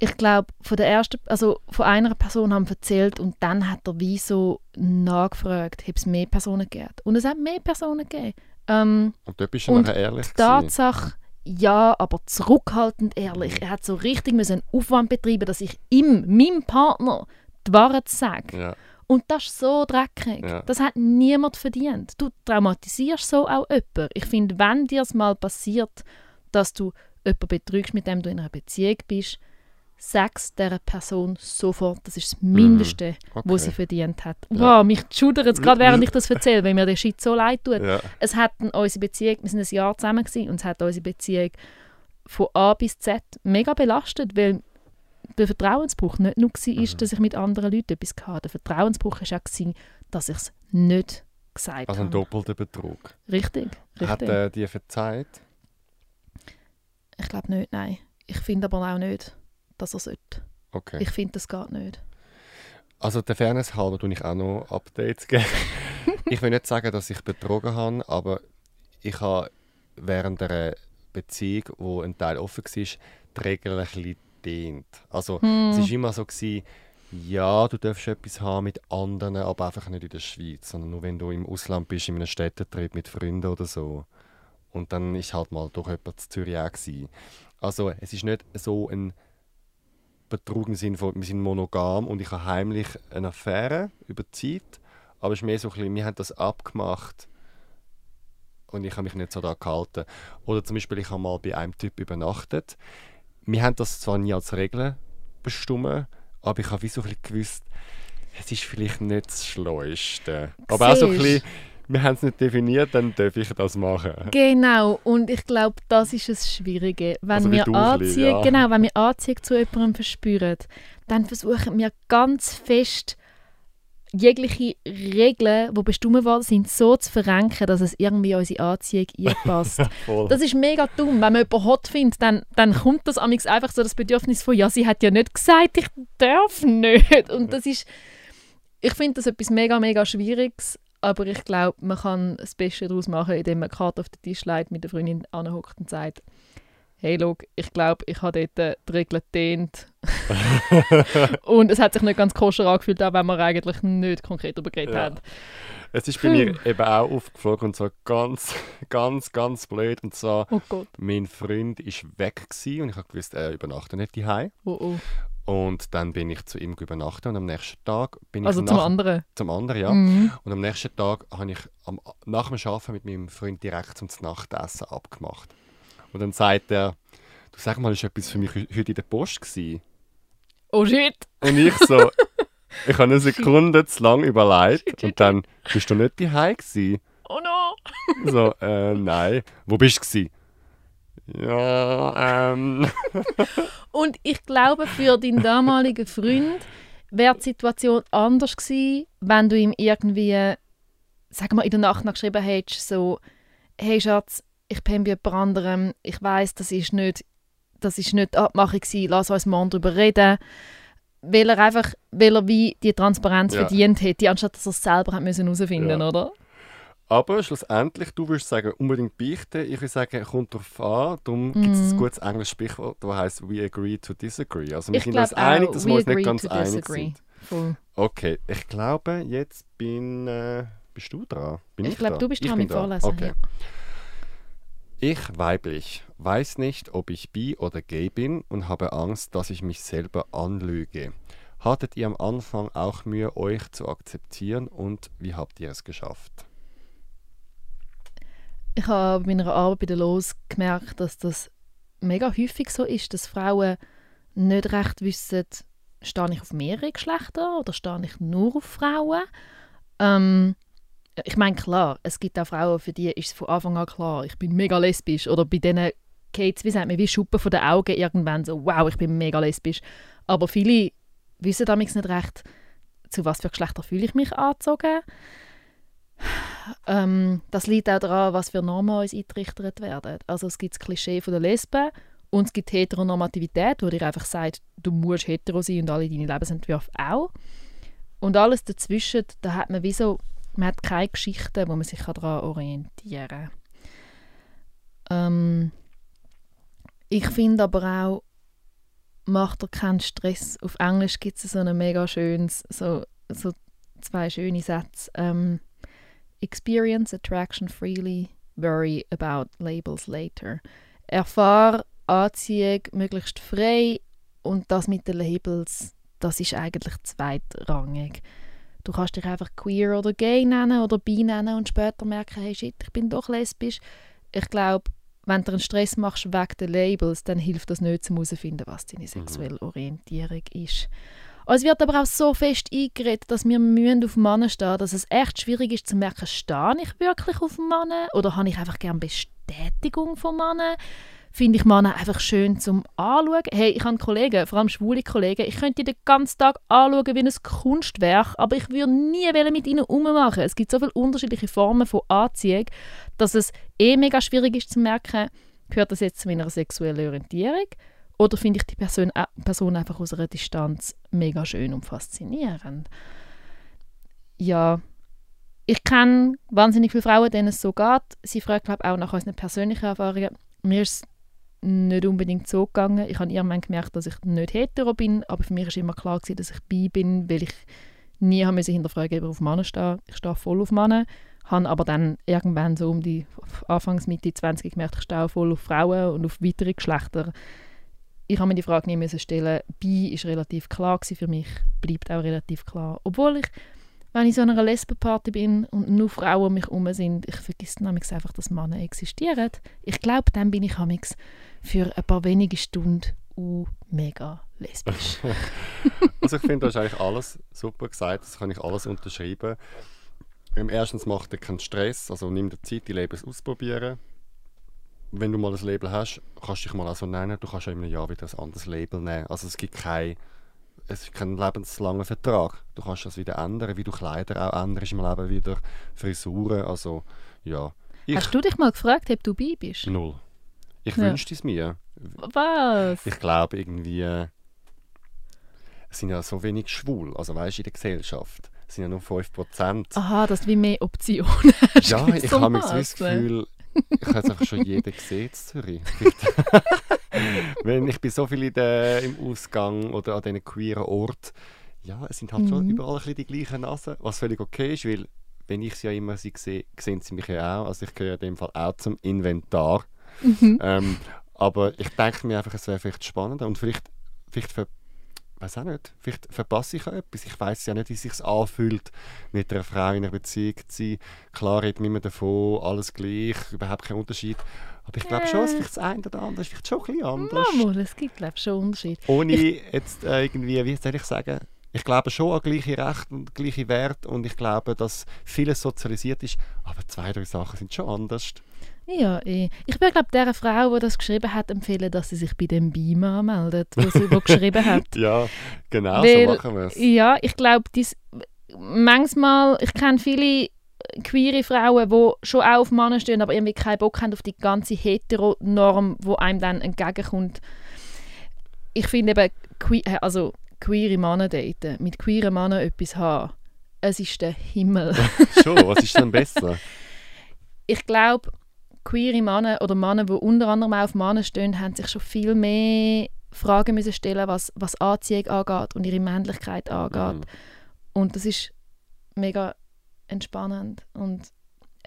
Speaker 3: Ich glaube, von der ersten, also von einer Person haben erzählt und dann hat er wie so nachgefragt, ob es mehr Personen gibt. Und es hat mehr Personen gegeben. Ähm,
Speaker 1: Und dort bist du nachher ehrlich
Speaker 3: Die. Tatsache, ja, aber zurückhaltend ehrlich. Er hat so richtig einen Aufwand betreiben, dass ich ihm, meinem Partner, die Wahrheit sage.
Speaker 1: Ja.
Speaker 3: Und das ist so dreckig.
Speaker 1: Ja.
Speaker 3: Das hat niemand verdient. Du traumatisierst so auch jemanden. Ich finde, wenn dir es mal passiert, dass du jemanden betrügst, mit dem du in einer Beziehung bist, es dieser Person sofort. Das ist das Mindeste,
Speaker 1: Okay.
Speaker 3: was sie verdient hat.
Speaker 1: Ja.
Speaker 3: Wow, mich schudert es gerade, während ich das erzähle, weil mir der Shit so leid tut
Speaker 1: Ja.
Speaker 3: es hat unsere Beziehung, wir sind ein Jahr zusammen gewesen, und es hat unsere Beziehung von A bis Z mega belastet, weil der Vertrauensbruch nicht nur war,
Speaker 1: Mhm.
Speaker 3: dass ich mit anderen Leuten etwas hatte. Der Vertrauensbruch war auch, gewesen, dass ich es nicht gesagt
Speaker 1: Also ein
Speaker 3: habe.
Speaker 1: doppelter Betrug.
Speaker 3: Richtig,
Speaker 1: Hat
Speaker 3: richtig.
Speaker 1: er dir verzeiht?
Speaker 3: ich glaube nicht, nein. Ich finde aber auch nicht, dass er sollte.
Speaker 1: Okay.
Speaker 3: Ich finde, das geht nicht.
Speaker 1: Also der Fairness halber tue ich auch noch Updates geben. ich will nicht sagen, dass ich betrogen habe, aber ich habe während der Beziehung, wo ein Teil offen war, die Regeln ein bisschen. Also
Speaker 3: Hm.
Speaker 1: es war immer so, gewesen, ja, du darfst etwas haben mit anderen, aber einfach nicht in der Schweiz, sondern nur wenn du im Ausland bist, in einem Städtetrip mit Freunden oder so. Und dann ist halt mal doch jemand zu Zürich auch gewesen. Also es ist nicht so ein Betrug im Sinne von, wir sind monogam und ich habe heimlich eine Affäre über die Zeit, aber es ist mehr so ein bisschen, wir haben das abgemacht und ich habe mich nicht so daran gehalten. Oder zum Beispiel, ich habe mal bei einem Typ übernachtet. Wir haben das zwar nie als Regel bestimmt, aber ich habe wie so ein bisschen gewusst, es ist vielleicht nicht das Schleuste. Aber auch so ein
Speaker 3: Siehst.
Speaker 1: bisschen, wir haben es nicht definiert, dann darf ich das machen.
Speaker 3: Genau, und ich glaube, das ist das Schwierige. Wenn
Speaker 1: Also
Speaker 3: wir Anziehung,
Speaker 1: ja.
Speaker 3: genau, wenn wir Anziehung zu jemandem verspüren, dann versuchen wir ganz fest jegliche Regeln, die bestimmt worden sind, so zu verrenken, dass es irgendwie unsere Anziehung einpasst. Das ist mega dumm. Wenn man jemanden hot findet, dann, dann kommt das amigs einfach so das Bedürfnis von, ja, sie hat ja nicht gesagt, ich darf nicht. Und das ist, ich finde das etwas mega, mega Schwieriges, aber ich glaube, man kann das Beste daraus machen, indem man die Karte auf den Tisch legt, mit der Freundin anhockt und sagt, hey, schau, ich glaube, ich habe dort die Regeln gedehnt. und es hat sich nicht ganz koscher angefühlt, auch wenn wir eigentlich nicht konkret darüber geredet
Speaker 1: Ja.
Speaker 3: haben.
Speaker 1: Es ist bei mir eben auch aufgeflogen und so ganz, ganz, ganz blöd. Und zwar,
Speaker 3: Oh Gott,
Speaker 1: mein Freund ist weg gewesen und ich habe gewusst, er übernachtet nicht daheim.
Speaker 3: oh oh.
Speaker 1: Und dann bin ich zu ihm übernachtet und am nächsten Tag bin
Speaker 3: Also
Speaker 1: ich
Speaker 3: zum
Speaker 1: nach,
Speaker 3: anderen.
Speaker 1: zum anderen, ja.
Speaker 3: Mhm.
Speaker 1: Und am nächsten Tag habe ich am, nach dem Arbeiten mit meinem Freund direkt zum Nachtessen abgemacht. Und dann sagt er, du sag mal, ist etwas für mich heute in der Post gewesen?
Speaker 3: Oh shit.
Speaker 1: Und ich so, ich habe eine Sekunde zu lang überlegt und dann, bist du nicht daheim gewesen?
Speaker 3: Oh no.
Speaker 1: So, äh, nein. Wo bist du gewesen? Ja, ähm.
Speaker 3: Und ich glaube, für deinen damaligen Freund wäre die Situation anders gewesen, wenn du ihm irgendwie, sag mal, in der Nacht noch geschrieben hättest, so, hey Schatz, ich bin bei jemand anderem, ich weiß, das ist nicht, das ist nicht die Abmachung gewesen, lass uns morgen darüber reden. Weil er einfach, weil er wie die Transparenz
Speaker 1: Ja.
Speaker 3: verdient hätte, anstatt dass er es selber hat müssen herausfinden
Speaker 1: Ja.
Speaker 3: oder?
Speaker 1: Aber schlussendlich, du würdest sagen, unbedingt beichten. Ich würde sagen, kommt drauf an. Darum gibt es ein gutes englisches Sprichwort, das heißt «We agree to disagree». Also wir
Speaker 3: Ich
Speaker 1: sind uns einig, dass wir uns nicht ganz einig sind.
Speaker 3: Voll.
Speaker 1: Okay, ich glaube, jetzt bin... Äh, bist du dran? Bin
Speaker 3: Ich
Speaker 1: ich,
Speaker 3: glaube, du bist
Speaker 1: Ich
Speaker 3: dran mit Vorlesen,
Speaker 1: Okay.
Speaker 3: ja.
Speaker 1: Ich, weiblich, weiß nicht, ob ich bi oder gay bin und habe Angst, dass ich mich selber anlüge. Hattet ihr am Anfang auch Mühe, euch zu akzeptieren und wie habt ihr es geschafft?
Speaker 3: Ich habe bei meiner Arbeit bei der Los gemerkt, dass das mega häufig so ist, dass Frauen nicht recht wissen, stehe ich auf mehrere Geschlechter oder stehe ich nur auf Frauen. Ähm, ich meine, klar, es gibt auch Frauen, für die ist es von Anfang an klar, ich bin mega lesbisch. Oder bei denen geht wie sagt man, wie Schuppen von den Augen irgendwann so, wow, ich bin mega lesbisch. Aber viele wissen damals nicht recht, zu was für Geschlechter fühle ich mich angezogen. Ähm, das liegt auch daran, was für Normen uns eingetrichtert werden. Also es gibt das Klischee von der Lesben und es gibt Heteronormativität, wo dir einfach sagt, du musst hetero sein und alle deine Lebensentwürfe auch. Und alles dazwischen, da hat man wie so, man hat keine Geschichte, wo man sich daran orientieren kann. Ähm, ich finde aber auch, macht er keinen Stress. Auf Englisch gibt es so ein mega schönes, so, so zwei schöne Sätze. Ähm, Experience attraction freely, worry about labels later. Erfahr Anziehung möglichst frei und das mit den Labels, das ist eigentlich zweitrangig. Du kannst dich einfach queer oder gay nennen oder bi nennen und später merken, hey shit, ich bin doch lesbisch. Ich glaube, wenn du einen Stress machst wegen den Labels, dann hilft das nicht zum herausfinden, was deine sexuelle Orientierung ist. Es wird aber auch so fest eingeredet, dass wir müssen auf Männer stehen dass es echt schwierig ist zu merken, stehe ich wirklich auf Männer oder habe ich einfach gerne Bestätigung von Männern? Finde ich Männer einfach schön zum Anschauen? Hey, ich habe Kollegen, vor allem schwule Kollegen, ich könnte den ganzen Tag anschauen wie ein Kunstwerk, aber ich würde nie mit ihnen rummachen. Es gibt so viele unterschiedliche Formen von Anziehung, dass es eh mega schwierig ist zu merken, gehört das jetzt zu meiner sexuellen Orientierung Oder finde ich die Person, äh, Person einfach aus einer Distanz mega schön und faszinierend? Ja, ich kenne wahnsinnig viele Frauen, denen es so geht. Sie fragen, glaube auch nach unseren persönlichen Erfahrungen. Mir ist es nicht unbedingt so gegangen. Ich habe irgendwann gemerkt, dass ich nicht hetero bin, aber für mich war immer klar, gewesen, dass ich bi bin, weil ich nie habe hinterfragen, ob ich auf Männer stehe. Ich stehe voll auf Männer, habe aber dann irgendwann so um die Anfangs Mitte 20 gemerkt, ich stehe voll auf Frauen und auf weitere Geschlechter. Ich habe mir die Frage müssen stellen. Bi ist relativ klar für mich, bleibt auch relativ klar, obwohl ich wenn ich so einer Lesbenparty bin und nur Frauen um mich herum sind, ich vergesse nämlich einfach, dass Männer existieren. Ich glaube, dann bin ich für ein paar wenige Stunden uh, mega lesbisch.
Speaker 1: also ich finde, du hast eigentlich alles super gesagt, das kann ich alles unterschreiben. Ähm, erstens macht dir keinen Stress, also nimm dir Zeit, die Leben auszuprobieren. Wenn du mal ein Label hast, kannst du dich mal auch so nennen, du kannst ja in einem Jahr wieder ein anderes Label nehmen. Also es gibt kein es ist kein lebenslanger Vertrag. Du kannst das wieder ändern, wie du Kleider auch änderst im Leben wieder, Frisuren, also ja.
Speaker 3: Ich, Hast du dich mal gefragt, ob du bi bist?
Speaker 1: Null. Ich ja. wünschte es mir.
Speaker 3: Was?
Speaker 1: Ich glaube irgendwie, es sind ja so wenig schwul, also weißt du, in der Gesellschaft. Es sind ja nur 5%.
Speaker 3: Aha, dass du wie mehr Optionen
Speaker 1: hast. Ja, ich habe so das Gefühl, ich habe es einfach schon jeder gesehen in Zürich. Wenn ich bin so viel in der, im Ausgang oder an diesen queeren Orten, ja, es sind halt mhm. schon überall ein bisschen die gleichen Nasen, was völlig okay ist, weil wenn ich sie ja immer sie sehe, sehen sie mich ja auch. Also ich gehöre in dem Fall auch zum Inventar. Mhm. Ähm, aber ich denke mir einfach, es wäre vielleicht spannender und vielleicht, vielleicht für weiß auch nicht, vielleicht verpasse ich auch etwas. Ich weiß ja nicht, wie es sich anfühlt, mit einer Frau in einer Beziehung zu sein. Klar redet man immer davon, alles gleich, überhaupt kein Unterschied. Aber ich glaube schon, dass vielleicht das eine oder andere ist vielleicht schon ein bisschen anders.
Speaker 3: Mama, es gibt glaube schon Unterschied.
Speaker 1: Ohne jetzt äh, irgendwie, wie soll ich sagen, ich glaube schon an gleiche Rechte und gleiche Werte und ich glaube, dass vieles sozialisiert ist, aber zwei, drei Sachen sind schon anders.
Speaker 3: Ja, eh. ich würde glaube der Frau, die das geschrieben hat, empfehlen, dass sie sich bei dem BIMA anmeldet, wo sie wo geschrieben hat.
Speaker 1: ja, genau, Weil, so machen wir es.
Speaker 3: Ja, ich glaube, manchmal, ich kenne viele queere Frauen, die schon auch auf Männer stehen, aber irgendwie keinen Bock haben auf die ganze Heteronorm, die einem dann entgegenkommt. Ich finde eben, que äh, also queere Männer daten, mit queeren Männern etwas haben, es ist der Himmel.
Speaker 1: schon, was ist denn besser?
Speaker 3: ich glaube, queere Männer oder Männer, die unter anderem auch auf Männer stehen, haben sich schon viel mehr Fragen müssen stellen, was, was Anziehung angeht und ihre Männlichkeit angeht. Mhm. Und das ist mega entspannend. Und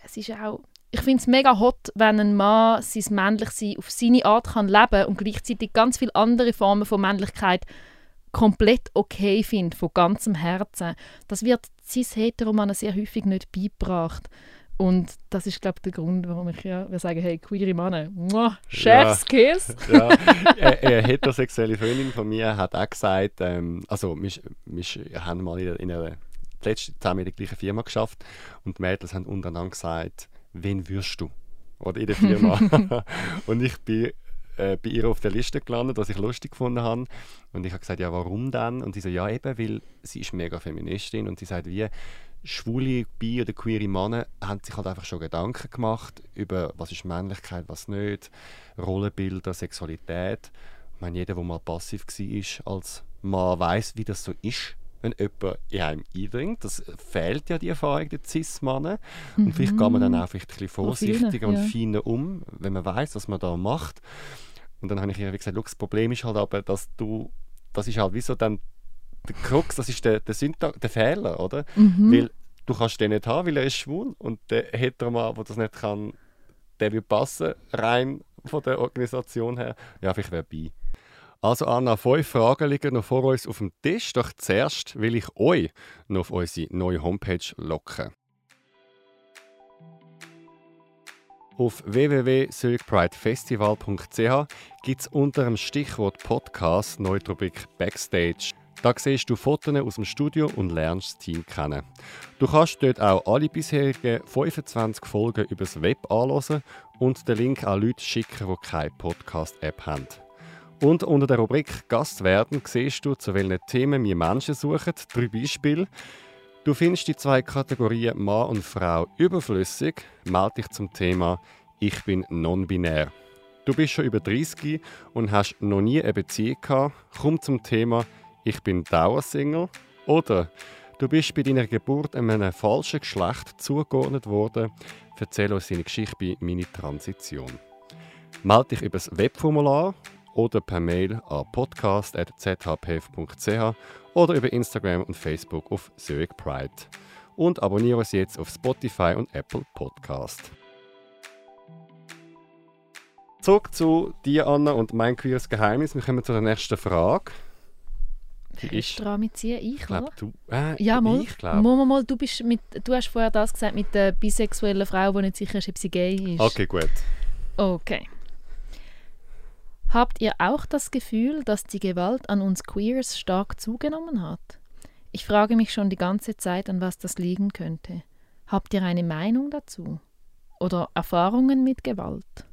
Speaker 3: es ist auch, ich finde es mega hot, wenn ein Mann sein Männlichsein auf seine Art kann leben und gleichzeitig ganz viele andere Formen von Männlichkeit komplett okay findet, von ganzem Herzen. Das wird cis-heteromannen sehr häufig nicht beigebracht. Und das ist, glaube ich, der Grund, warum ich ja wir sagen, hey, queere Männer, Chefskiss.
Speaker 1: Ja, ja. Eine, heterosexuelle Freundin von mir hat auch gesagt, ähm, also wir, wir haben mal in, in einer letzten zusammen in der gleichen Firma geschafft und die Mädels haben untereinander gesagt, wen wirst du? Oder in der Firma. und ich bin äh, bei ihr auf der Liste gelandet, was ich lustig gefunden habe. Und ich habe gesagt, ja, warum dann? Und sie so, ja, eben, weil sie ist mega Feministin und sie sagt, wie, schwule, bi- oder queere Männer haben sich halt einfach schon Gedanken gemacht über, was ist Männlichkeit, was nicht, Rollenbilder, Sexualität. Ich meine, jeder, der mal passiv war als Mann, weiß, wie das so ist, wenn jemand in einem eindringt. Das fehlt ja die Erfahrung der Cis-Männer. Mhm. Und vielleicht geht man dann auch vielleicht ein bisschen vorsichtiger und feiner um, wenn man weiß, was man da macht. Und dann habe ich ihr gesagt, das Problem ist halt aber, dass du, das ist halt wie so dann der Krux, das ist der, der, Syntax, der Fehler, oder? Mhm. Weil du kannst den nicht haben, weil er ist schwul und der Heteroman, der das nicht kann, der wird passen, rein von der Organisation her. Ja, ich wäre bei. Also Anna, fünf Fragen liegen noch vor uns auf dem Tisch. Doch zuerst will ich euch noch auf unsere neue Homepage locken. Auf www.zurichpridefestival.ch gibt es unter dem Stichwort Podcast neue Rubrik Backstage da siehst du Fotos aus dem Studio und lernst das Team kennen. Du kannst dort auch alle bisherigen 25 Folgen übers Web anhören und den Link an Leute schicken, die keine Podcast-App haben. Und unter der Rubrik Gast werden siehst du, zu welchen Themen wir Menschen suchen. Drei Beispiele. Du findest die zwei Kategorien Mann und Frau überflüssig. Melde dich zum Thema Ich bin non-binär. Du bist schon über 30 und hast noch nie eine Beziehung gehabt. Komm zum Thema «Ich bin Dauersingle». Oder du bist bei deiner Geburt einem falschen Geschlecht zugeordnet worden. Erzähl uns deine Geschichte bei «Meine Transition». Melde dich über das Webformular oder per Mail an podcast.zhpf.ch oder über Instagram und Facebook auf Zurich Pride. Und abonniere uns jetzt auf Spotify und Apple Podcast. Zurück zu dir, Anna, und mein queeres Geheimnis. Wir kommen zu der nächsten Frage.
Speaker 3: Die ist dran mitziehen? Ich,
Speaker 1: ich glaube, du. Äh,
Speaker 3: ja, mal.
Speaker 1: Ich glaube.
Speaker 3: Mal, mal, du, bist mit, du hast vorher das gesagt mit der bisexuellen Frau, die nicht sicher ist, ob sie gay ist.
Speaker 1: Okay, gut.
Speaker 3: Okay. Habt ihr auch das Gefühl, dass die Gewalt an uns Queers stark zugenommen hat? Ich frage mich schon die ganze Zeit, an was das liegen könnte. Habt ihr eine Meinung dazu? Oder Erfahrungen mit Gewalt?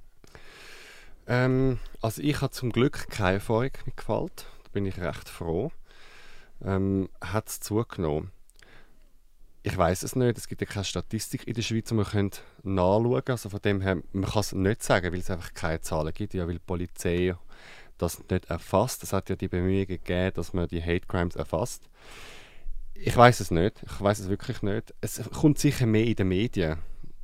Speaker 1: Ähm, also ich habe zum Glück keine Erfahrung mit Gewalt. Da bin ich recht froh. Ähm, hat es zugenommen? Ich weiß es nicht. Es gibt ja keine Statistik in der Schweiz, die man könnte nachschauen. Also von dem her, man kann es nicht sagen, weil es einfach keine Zahlen gibt. Ja, weil die Polizei das nicht erfasst. Es hat ja die Bemühungen gegeben, dass man die Hate Crimes erfasst. Ich weiß es nicht. Ich weiß es wirklich nicht. Es kommt sicher mehr in den Medien.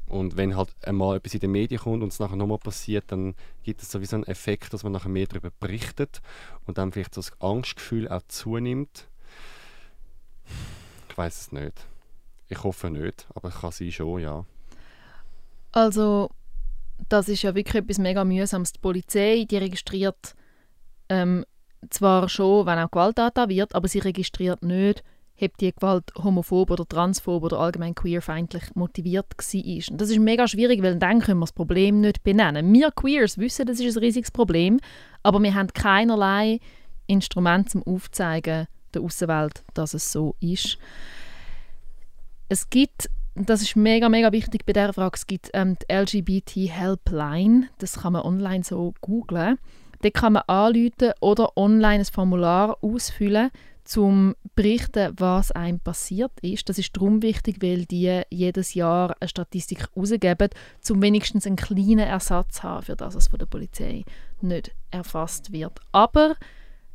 Speaker 1: Und wenn halt einmal etwas in den Medien kommt und es nachher nochmal passiert, dann gibt es sowieso einen Effekt, dass man nachher mehr darüber berichtet und dann vielleicht so das Angstgefühl auch zunimmt. Ich weiß es nicht. Ich hoffe nicht, aber kann sein schon, ja.
Speaker 3: Also, das ist ja wirklich etwas mega mühsames. Die Polizei, die registriert ähm, zwar schon, wenn auch Gewalttat wird, aber sie registriert nicht, ob die Gewalt homophob oder transphob oder allgemein queerfeindlich motiviert war. Und das ist mega schwierig, weil dann können wir das Problem nicht benennen. Wir Queers wissen, das ist ein riesiges Problem, aber wir haben keinerlei Instrument zum Aufzeigen der Außenwelt, dass es so ist. Es gibt, das ist mega, mega wichtig bei dieser Frage, es gibt ähm, die LGBT Helpline, das kann man online so googlen. Da kann man anrufen oder online ein Formular ausfüllen, zum berichten, was einem passiert ist. Das ist darum wichtig, weil die jedes Jahr eine Statistik herausgeben, um wenigstens einen kleinen Ersatz zu haben, für das was von der Polizei nicht erfasst wird. Aber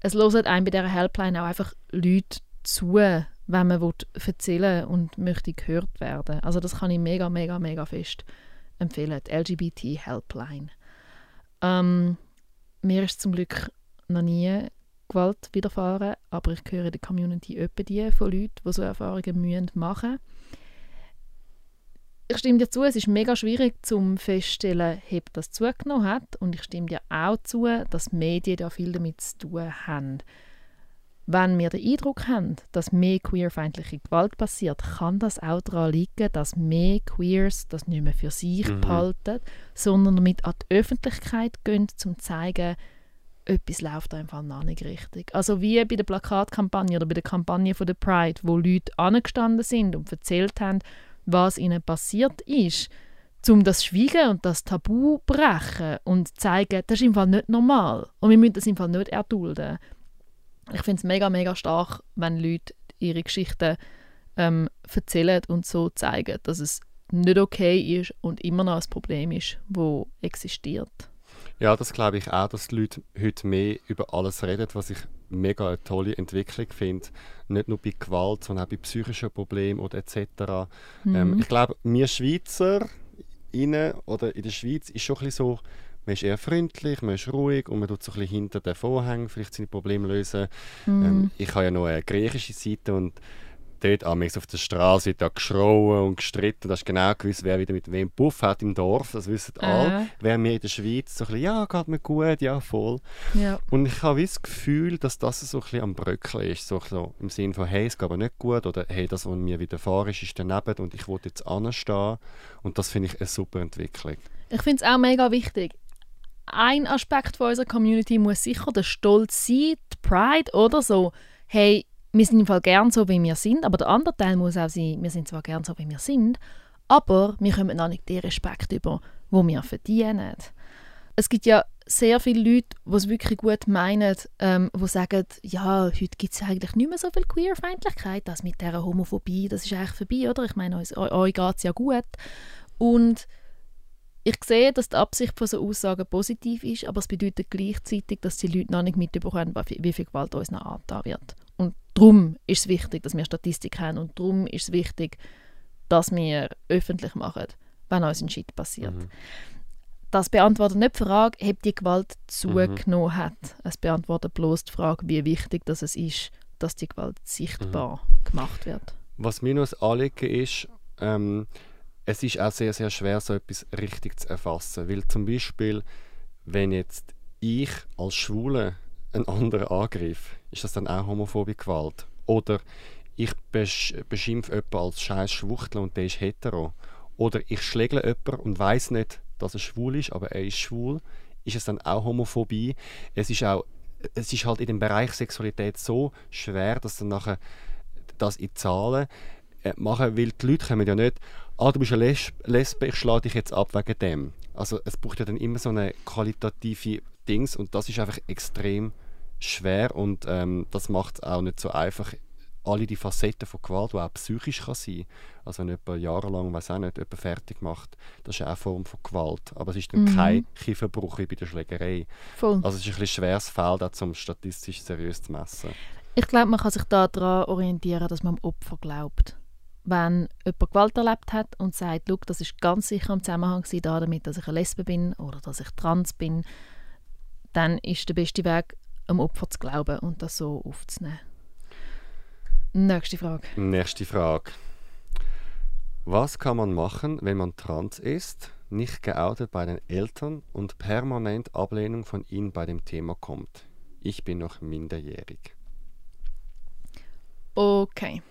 Speaker 3: es hören einem bei dieser Helpline auch einfach Leute zu, wenn man erzählen und möchte gehört werden. Also das kann ich mega, mega, mega fest empfehlen, die LGBT Helpline. Ähm, mir ist zum Glück noch nie Gewalt widerfahren, aber ich höre in der Community öppe die von Leuten, die so Erfahrungen müssen machen Ich stimme dir zu, es ist mega schwierig zum feststellen, ob das zugenommen hat und ich stimme dir auch zu, dass Medien da viel damit zu tun haben. Wenn wir den Eindruck haben, dass mehr queerfeindliche Gewalt passiert, kann das auch daran liegen, dass mehr Queers das nicht mehr für sich mhm. behalten, sondern damit an die Öffentlichkeit gehen, um zu zeigen, etwas läuft einfach noch nicht richtig. Also wie bei der Plakatkampagne oder bei der Kampagne von der Pride, wo Leute angestanden sind und erzählt haben, was ihnen passiert ist, um das Schweigen und das Tabu brechen und zeigen, das ist im Fall nicht normal und wir müssen das im Fall nicht erdulden. Ich finde es mega, mega stark, wenn Leute ihre Geschichten ähm, erzählen und so zeigen, dass es nicht okay ist und immer noch ein Problem ist, wo existiert.
Speaker 1: Ja, das glaube ich auch, dass die Leute heute mehr über alles reden, was ich mega eine tolle Entwicklung finde. Nicht nur bei Gewalt, sondern auch bei psychischen Problemen oder etc. Mhm. Ähm, ich glaube, wir Schweizer innen oder in der Schweiz ist schon ein bisschen so, man ist eher freundlich, man ist ruhig und man tut so ein bisschen hinter den Vorhängen vielleicht seine Probleme lösen. Mhm. Ähm, ich habe ja noch eine griechische Seite und dort amigs auf der Straße da geschrauen und gestritten. Da hast genau gewusst, wer wieder mit wem Puff hat im Dorf. Das wissen äh. alle. Während wir in der Schweiz so ein bisschen, ja, geht mir gut, ja, voll. Ja. Und ich habe das Gefühl, dass das so ein bisschen am Bröckeln ist. So, so im Sinne von, hey, es geht aber nicht gut oder hey, das, was mir widerfahren ist, ist daneben und ich will jetzt anstehen. Und das finde ich eine super Entwicklung.
Speaker 3: Ich finde es auch mega wichtig. Ein Aspekt von unserer Community muss sicher der Stolz sein, die Pride oder so. Hey, wir sind im Fall gern so, wie wir sind, aber der andere Teil muss auch sein, wir sind zwar gern so, wie wir sind, aber wir kommen noch nicht den Respekt über, wo wir verdienen. Es gibt ja sehr viele Leute, die es wirklich gut meinen, ähm, die sagen, ja, heute gibt es eigentlich nicht mehr so viel Queerfeindlichkeit, das mit dieser Homophobie, das ist eigentlich vorbei, oder? Ich meine, euch, euch geht es ja gut. Und ich sehe, dass die Absicht von so Aussagen positiv ist, aber es bedeutet gleichzeitig, dass die Leute noch nicht mitbekommen, wie viel Gewalt uns noch angetan wird. Darum ist es wichtig, dass wir Statistik haben und darum ist es wichtig, dass wir öffentlich machen, wenn uns ein Shit passiert. Mhm. Das beantwortet nicht die Frage, ob die Gewalt zugenommen mhm. hat. Es beantwortet bloß die Frage, wie wichtig dass es ist, dass die Gewalt sichtbar mhm. gemacht wird.
Speaker 1: Was mir noch ein Anliegen ist, ähm, es ist auch sehr, sehr schwer, so etwas richtig zu erfassen. Weil zum Beispiel, wenn jetzt ich als Schwule einen anderen angreife, ist das dann auch homophobe Gewalt? Oder ich besch beschimpfe jemanden als scheiß Schwuchtel und der ist hetero. Oder ich schlägle jemanden und weiß nicht, dass er schwul ist, aber er ist schwul. Ist es dann auch Homophobie? Es ist auch es ist halt in dem Bereich Sexualität so schwer, dass dann nachher das in Zahlen äh, machen, weil die Leute kommen ja nicht ah, du bist eine Lesb Lesbe, ich schlage dich jetzt ab wegen dem. Also es braucht ja dann immer so eine qualitative Dings und das ist einfach extrem schwer und ähm, das macht es auch nicht so einfach, alle die Facetten von Gewalt, die auch psychisch kann sein also wenn jemand jahrelang, weiß auch nicht, jemand fertig macht, das ist auch eine Form von Gewalt, aber es ist dann mhm. kein Kieferbruch wie bei der Schlägerei. Voll. Also es ist ein bisschen schweres Feld, auch um statistisch seriös zu messen.
Speaker 3: Ich glaube, man kann sich daran orientieren, dass man am Opfer glaubt wenn jemand Gewalt erlebt hat und sagt, das ist ganz sicher im Zusammenhang damit, dass ich eine Lesbe bin oder dass ich trans bin, dann ist der beste Weg, am Opfer zu glauben und das so aufzunehmen. Nächste Frage.
Speaker 1: Nächste Frage. Was kann man machen, wenn man trans ist, nicht geoutet bei den Eltern und permanent Ablehnung von ihnen bei dem Thema kommt? Ich bin noch minderjährig.
Speaker 3: Okay.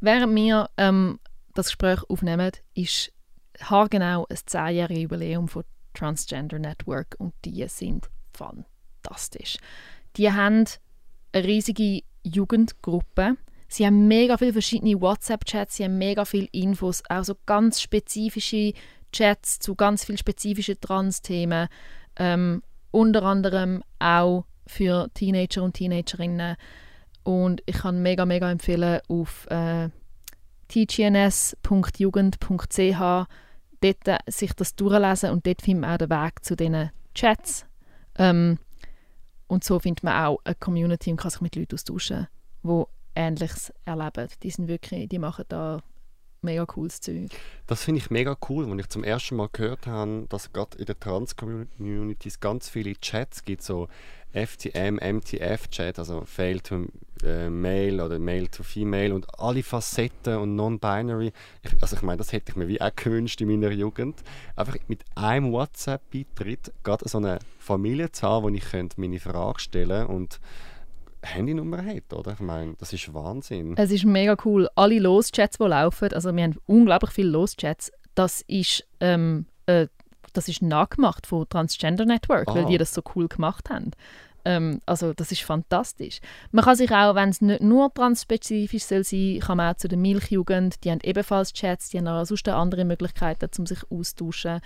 Speaker 3: Während wir ähm, das Gespräch aufnehmen, ist haargenau ein zehnjähriges Jubiläum von Transgender Network und die sind fantastisch. Die haben eine riesige Jugendgruppe. Sie haben mega viele verschiedene WhatsApp-Chats, sie haben mega viele Infos, auch so ganz spezifische Chats zu ganz vielen spezifischen Trans-Themen. Ähm, unter anderem auch für Teenager und Teenagerinnen und ich kann mega, mega empfehlen, auf äh, tgns.jugend.ch dort äh, sich das durchlesen und dort findet man auch den Weg zu diesen Chats. Ähm, und so findet man auch eine Community und kann sich mit Leuten austauschen, die Ähnliches erleben. Die sind wirklich, die machen da mega cooles Zeug.
Speaker 1: Das finde ich mega cool, wenn ich zum ersten Mal gehört habe, dass gerade in den Trans-Communities ganz viele Chats gibt, so FTM, MTF-Chat, also Fail to äh, Male oder Male to Female und alle Facetten und Non-Binary. Also ich meine, das hätte ich mir wie auch gewünscht in meiner Jugend. Einfach mit einem WhatsApp-Beitritt gerade so eine Familie zu haben, wo ich könnte meine Frage stellen und Handynummer hat, oder? Ich meine, das ist Wahnsinn.
Speaker 3: Es ist mega cool. Alle Los-Chats, die laufen, also wir haben unglaublich viele Los-Chats, das ist ähm, äh, das ist nachgemacht von Transgender Network, ah. weil die das so cool gemacht haben. Ähm, also das ist fantastisch. Man kann sich auch, wenn es nicht nur transspezifisch soll sein, kann man auch zu der Milchjugend, die haben ebenfalls Chats, die haben auch sonst andere Möglichkeiten, um sich austauschen.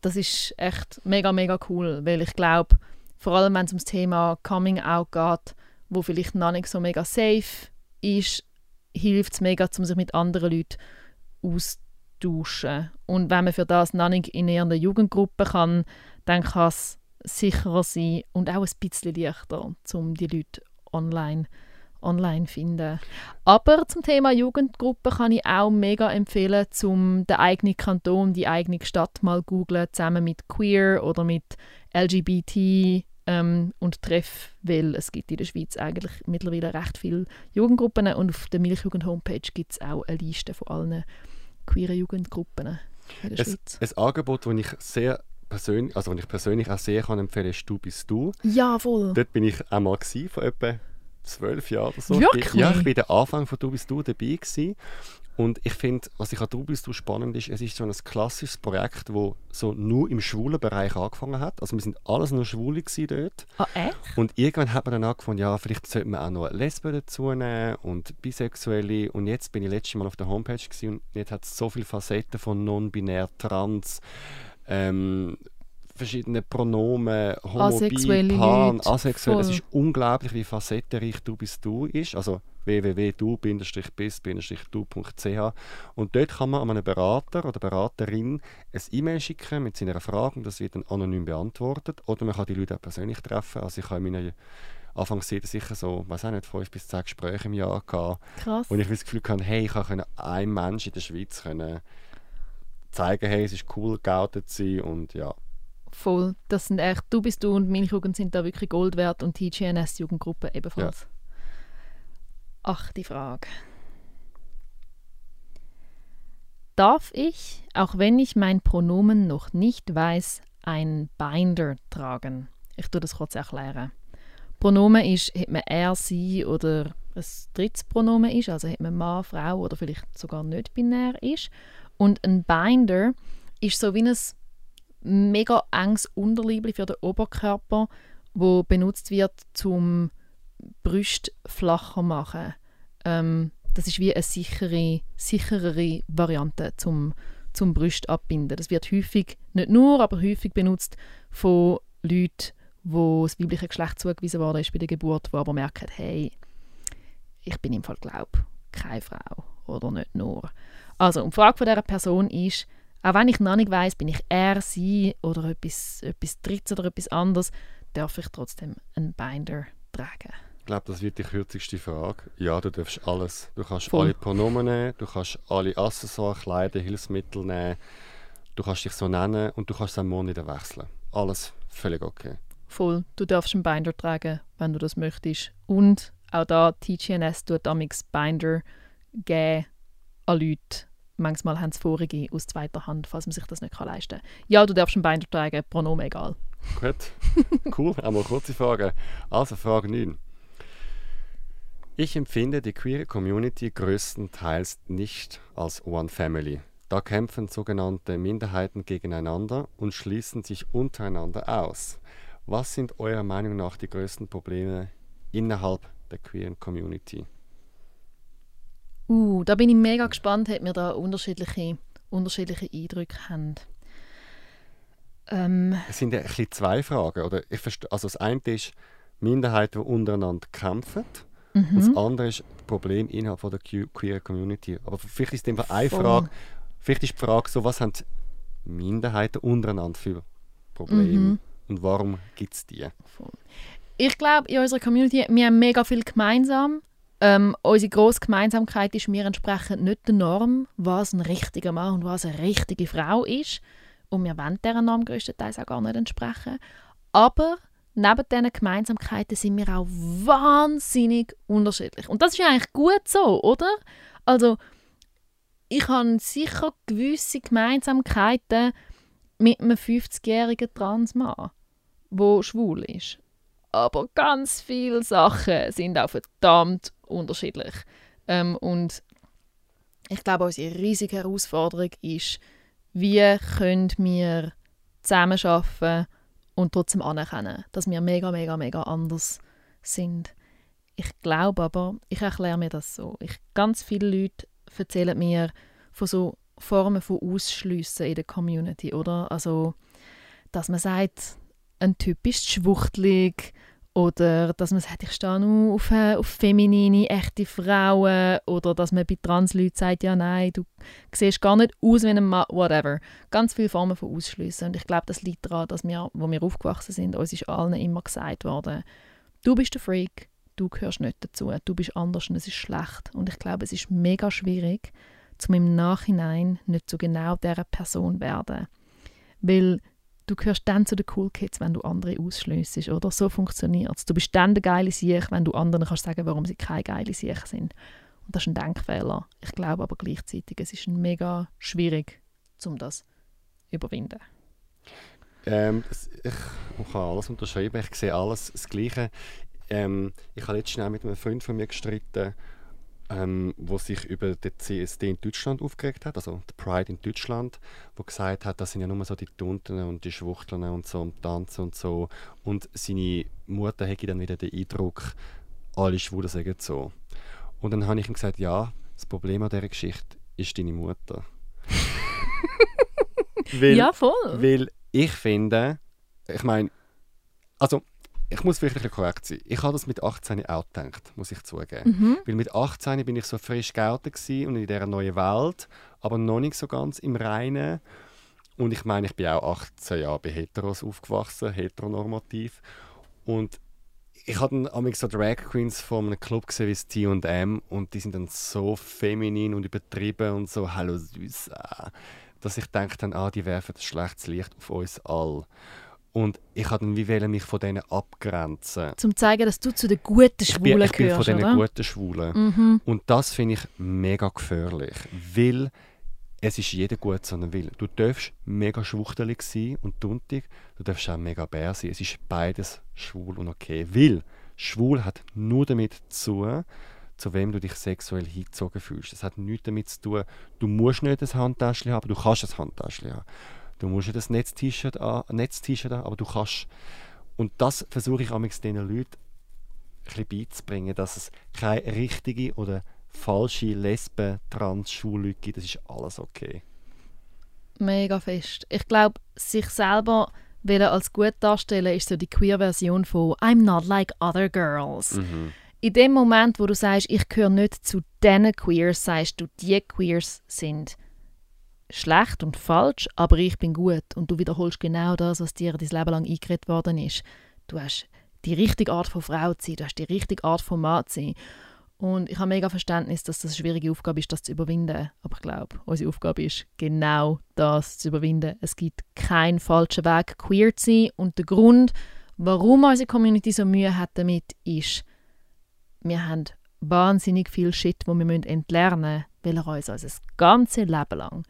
Speaker 3: Das ist echt mega, mega cool, weil ich glaube, vor allem wenn es ums Thema Coming Out geht, wo vielleicht noch nicht so mega safe ist, hilft es mega, um sich mit anderen Leuten auszutauschen austauschen. Und wenn man für das noch nicht in einer Jugendgruppe kann, dann kann es sicherer sein und auch ein bisschen leichter, um die Leute online online finden. Aber zum Thema Jugendgruppe kann ich auch mega empfehlen, zum den eigenen Kanton, die eigene Stadt mal googlen, zusammen mit Queer oder mit LGBT ähm, und Treff, weil es gibt in der Schweiz eigentlich mittlerweile recht viele Jugendgruppen und auf der Milchjugend Homepage gibt es auch eine Liste von allen queeren Jugendgruppen in der
Speaker 1: es, Schweiz. Ein Angebot, das ich sehr persönlich, also ich persönlich auch sehr kann empfehlen, ist «Du bist du».
Speaker 3: Ja, voll.
Speaker 1: Dort bin ich einmal gewesen, vor etwa zwölf Jahren oder so.
Speaker 3: Wirklich?
Speaker 1: ja, ich war der Anfang von «Du bist du» dabei gewesen. Und ich finde, was ich an «Du bist du» spannend ist, es ist so ein klassisches Projekt, das so nur im schwulen Bereich angefangen hat. Also wir sind alles nur Schwule dort.
Speaker 3: Ah, echt?
Speaker 1: Und irgendwann hat man dann angefangen, ja, vielleicht sollte man auch noch Lesben dazu nehmen und Bisexuelle. Und jetzt bin ich letztes Mal auf der Homepage gewesen und jetzt hat es so viele Facetten von non-binär, trans, ähm, verschiedene Pronomen,
Speaker 3: Asexuelle
Speaker 1: homobil, pan, asexuell. Es ist unglaublich, wie facettenreich «Du bist du» ist. Also www.du-bist-du.ch und dort kann man an einen Berater oder Beraterin ein E-Mail schicken mit seiner Frage und das wird dann anonym beantwortet. Oder man kann die Leute auch persönlich treffen. Also ich habe in meiner Anfangszeit sicher so, weiß auch nicht, fünf bis zehn Gespräche im Jahr gehabt,
Speaker 3: Krass.
Speaker 1: und ich das Gefühl hatte, hey, ich konnte einem Menschen in der Schweiz können zeigen, hey, es ist cool, geoutet zu sein und ja.
Speaker 3: Voll. Das sind echt, du bist du und Milchjugend sind da wirklich Gold wert und die GNS-Jugendgruppe ebenfalls. Achte Frage. Darf ich, auch wenn ich mein Pronomen noch nicht weiß, ein Binder tragen? Ich tue das kurz erklären. Pronomen ist, ob man er, sie oder ein drittes Pronomen ist, also ob man Mann, Frau oder vielleicht sogar nicht binär ist. Und ein Binder ist so wie ein mega enges Unterliebli für den Oberkörper, wo benutzt wird zum Brust flacher machen. Ähm, das ist wie eine sichere, sicherere Variante zum zum Brust abbinden. Das wird häufig, nicht nur, aber häufig benutzt von Leuten, wo das weibliche Geschlecht zugewiesen worden ist bei der Geburt, die aber merken, hey, ich bin im Fall glaub keine Frau oder nicht nur. Also, und die Frage von dieser Person ist, auch wenn ich noch nicht weiss, bin ich er, sie oder etwas, etwas Drittes oder etwas anderes, darf ich trotzdem einen Binder tragen.
Speaker 1: Ich glaube, das wird die kürzeste Frage. Ja, du darfst alles. Du kannst
Speaker 3: Voll.
Speaker 1: alle Pronomen nehmen, du kannst alle Accessoires, Kleider, Hilfsmittel nehmen, du kannst dich so nennen und du kannst es am Mond wieder wechseln. Alles völlig okay.
Speaker 3: Voll, du darfst einen Binder tragen, wenn du das möchtest. Und auch da, TGNS tut amix Binder geben an Leute. Manchmal haben sie vorige aus zweiter Hand, falls man sich das nicht leisten kann. Ja, du darfst einen Binder tragen, Pronomen egal.
Speaker 1: Gut, cool. Einmal kurze Frage. Also, Frage 9. Ich empfinde die queere Community größtenteils nicht als One Family. Da kämpfen sogenannte Minderheiten gegeneinander und schließen sich untereinander aus. Was sind eurer Meinung nach die größten Probleme innerhalb der queeren Community?
Speaker 3: Uh, da bin ich mega gespannt, ob wir da unterschiedliche, unterschiedliche Eindrücke haben. Ähm,
Speaker 1: Es sind ja ein bisschen zwei Fragen. Oder? Also das eine ist Minderheiten, die untereinander kämpfen. Und das andere ist das Problem innerhalb von der que- queer Community. Aber vielleicht ist es einfach eine
Speaker 3: Voll.
Speaker 1: Frage. Vielleicht ist die Frage so, was haben Minderheiten untereinander für Probleme? Und warum gibt es die?
Speaker 3: ich glaube, in unserer Community, wir haben mega viel gemeinsam. Ähm, unsere grosse Gemeinsamkeit ist, wir entsprechen nicht der Norm, was ein richtiger Mann und was eine richtige Frau ist. Und wir wollen dieser Norm größtenteils auch gar nicht entsprechen. Aber neben diesen Gemeinsamkeiten sind wir auch wahnsinnig unterschiedlich. Und das ist ja eigentlich gut so, oder? Also, ich habe sicher gewisse Gemeinsamkeiten mit einem 50-jährigen Transmann, der schwul ist. Aber ganz viele Sachen sind auch verdammt unterschiedlich. Ähm, und ich glaube, unsere riesige Herausforderung ist, wie können wir zusammenarbeiten und trotzdem anerkennen, dass wir mega, mega, mega anders sind. Ich glaube aber, ich erkläre mir das so. Ich, ganz viele Leute erzählen mir von so Formen von Ausschliessen in der Community, oder? Also, dass man sagt, ein Typ ist schwuchtelig oder dass man sagt, ich stehe nur auf, äh, auf feminine, echte Frauen oder dass man bei Transleuten sagt, ja nein, du siehst gar nicht aus wie ein Mann, whatever. Ganz viele Formen von Ausschliessen und ich glaube, das liegt daran, dass wir, wo wir aufgewachsen sind, uns ist allen immer gesagt worden, du bist der Freak, du gehörst nicht dazu, du bist anders und es ist schlecht. Und ich glaube, es ist mega schwierig, zum im Nachhinein nicht zu genau dieser Person werden. Weil du gehörst dann zu den Cool Kids, wenn du andere ausschliessest, oder? So funktioniert es. Du bist dann der geile Sieg, wenn du anderen kannst sagen, warum sie keine geile Sieg sind. Und das ist ein Denkfehler. Ich glaube aber gleichzeitig, es ist mega schwierig, um das zu überwinden.
Speaker 1: Ähm, ich kann alles unterschreiben, ich sehe alles das Gleiche. Ähm, ich habe schnell mit einem Freund von mir gestritten, ähm, wo sich über den CSD in Deutschland aufgeregt hat, also der Pride in Deutschland, wo gesagt hat, das sind ja nur so die Tunten und die Schwuchteln und so und Tanzen und so. Und seine Mutter hätte dann wieder den Eindruck, alle Schwulen sagen so. Und dann habe ich ihm gesagt, ja, das Problem an dieser Geschichte ist deine Mutter. Weil,
Speaker 3: ja, voll.
Speaker 1: weil ich finde, ich meine, also ich muss wirklich ein korrekt sein. Ich habe das mit 18 auch gedacht, muss ich zugeben.
Speaker 3: Mhm.
Speaker 1: Weil mit 18 bin ich so frisch geoutet und in dieser neuen Welt, aber noch nicht so ganz im Reinen. Und ich meine, ich bin auch 18 Jahre bei Heteros aufgewachsen, heteronormativ. Und ich habe dann so Drag Queens von einem Club gesehen wie T&M und die sind dann so feminin und übertrieben und so «Hallo süß», dass ich dachte ah, die werfen ein schlechtes Licht auf uns alle. Und ich habe dann mich von denen abgrenzen.
Speaker 3: Zum zu zeigen, dass du zu den guten
Speaker 1: Ich
Speaker 3: Schwulen
Speaker 1: bin, ich bin
Speaker 3: gehörst,
Speaker 1: von diesen guten Schwulen.
Speaker 3: Mhm.
Speaker 1: Und das finde ich mega gefährlich, weil es ist jeder gut, so er will. Du darfst mega schwuchtelig sein und tuntig, du darfst auch mega bär sein. Es ist beides schwul und okay. Weil schwul hat nur damit zu tun, zu wem du dich sexuell hingezogen fühlst. Es hat nichts damit zu tun, du musst nicht ein Handtäschchen haben, du kannst ein Handtäschchen haben. Du musst nicht ein Netz-T-Shirt an, Netz-T-Shirt haben, aber du kannst. Und das versuche ich amigs diesen Leuten ein bisschen beizubringen, dass es keine richtige oder falsche Lesben, Trans, Schwule gibt. Das ist alles okay.
Speaker 3: Mega fest. Ich glaube, sich selber wollen als gut darstellen, ist so die Queer-Version von «I'm not like other girls».
Speaker 1: Mhm.
Speaker 3: In dem Moment, wo du sagst, ich gehöre nicht zu diesen Queers, sagst du, die Queers sind schlecht und falsch, aber ich bin gut. Und du wiederholst genau das, was dir dein Leben lang eingeredet worden ist. Du hast die richtige Art von Frau zu sein, du hast die richtige Art von Mann zu sein. Und ich habe mega Verständnis, dass das eine schwierige Aufgabe ist, das zu überwinden. Aber ich glaube, unsere Aufgabe ist, genau das zu überwinden. Es gibt keinen falschen Weg, queer zu sein. Und der Grund, warum unsere Community so Mühe hat damit, ist, wir haben wahnsinnig viel Shit, wo wir entlernen müssen, weil er uns unser ganzes Leben lang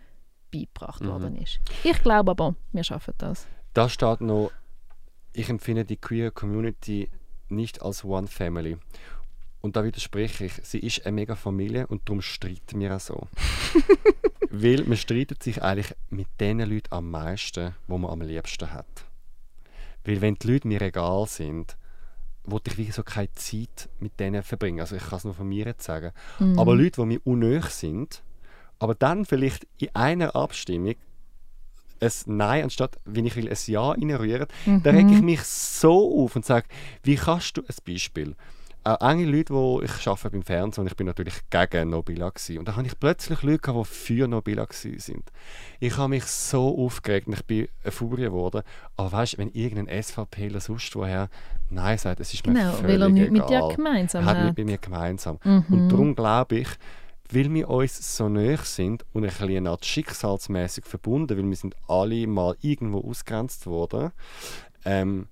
Speaker 3: beigebracht
Speaker 1: Mhm.
Speaker 3: worden ist. Ich glaube aber, wir schaffen das.
Speaker 1: Da steht noch, ich empfinde die queer Community nicht als One Family. Und da widerspreche ich. Sie ist eine mega Familie und darum streiten wir auch so. Weil man streitet sich eigentlich mit den Leuten am meisten, wo man am liebsten hat. Weil wenn die Leute mir egal sind, wollte ich wirklich so keine Zeit mit denen verbringen. Also ich kann es nur von mir jetzt sagen.
Speaker 3: Mhm.
Speaker 1: Aber Leute, die mir unnöch sind, aber dann vielleicht in einer Abstimmung ein Nein anstatt, wenn ich will, ein Ja reinrühren,
Speaker 3: Mhm.
Speaker 1: da rege ich mich so auf und sage, wie kannst du, ein Beispiel, auch einige Leute, wo ich arbeite beim Fernsehen und ich bin natürlich gegen Nobila gewesen. und da habe ich plötzlich Leute gehabt, die für Nobila sind. Ich habe mich so aufgeregt und ich bin eine Furie geworden. Aber weißt, du, wenn irgendein SVPler sonst woher Nein sagt, es ist mir
Speaker 3: Genau,
Speaker 1: völlig
Speaker 3: weil er nichts mit dir
Speaker 1: egal.
Speaker 3: gemeinsam
Speaker 1: hat
Speaker 3: hat.
Speaker 1: nicht bei mir gemeinsam.
Speaker 3: Mhm.
Speaker 1: Und darum glaube ich, weil wir uns so nahe sind und ein bisschen eine Art schicksalsmäßig verbunden, weil wir sind alle mal irgendwo ausgrenzt worden, ähm,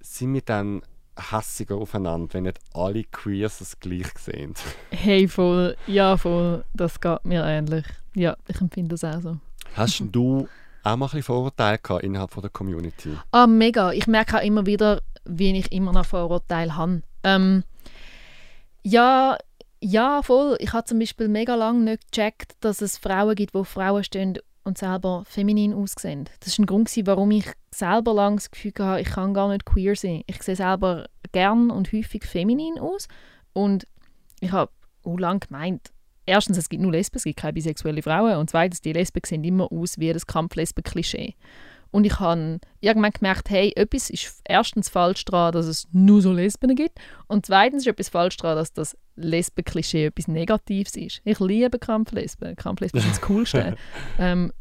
Speaker 1: sind wir dann hässiger aufeinander, wenn nicht alle Queers es gleich sehen.
Speaker 3: Hey, voll. Ja, voll. Das geht mir ähnlich. Ja, ich empfinde das auch so.
Speaker 1: Hast du auch mal ein bisschen Vorurteile gehabt innerhalb von der Community?
Speaker 3: Ah, mega. Ich merke auch immer wieder, wie ich immer noch Vorurteile habe. Ähm, ja, ja, voll. Ich habe zum Beispiel mega lange nicht gecheckt, dass es Frauen gibt, auf Frauen stehen und selber feminin aussehen. Das war ein Grund, warum ich selber lange das Gefühl hatte, ich kann gar nicht queer sein. Ich sehe selber gern und häufig feminin aus und ich habe auch lange gemeint, erstens, es gibt nur Lesben, es gibt keine bisexuelle Frauen und zweitens, die Lesben sehen immer aus wie das Kampflesben-Klischee. Und ich habe irgendwann gemerkt, hey, etwas ist erstens falsch daran, dass es nur so Lesben gibt. Und zweitens ist etwas falsch daran, dass das Lesben-Klischee etwas Negatives ist. Ich liebe Kampflesben. Kampflesben sind das Coolste. ähm,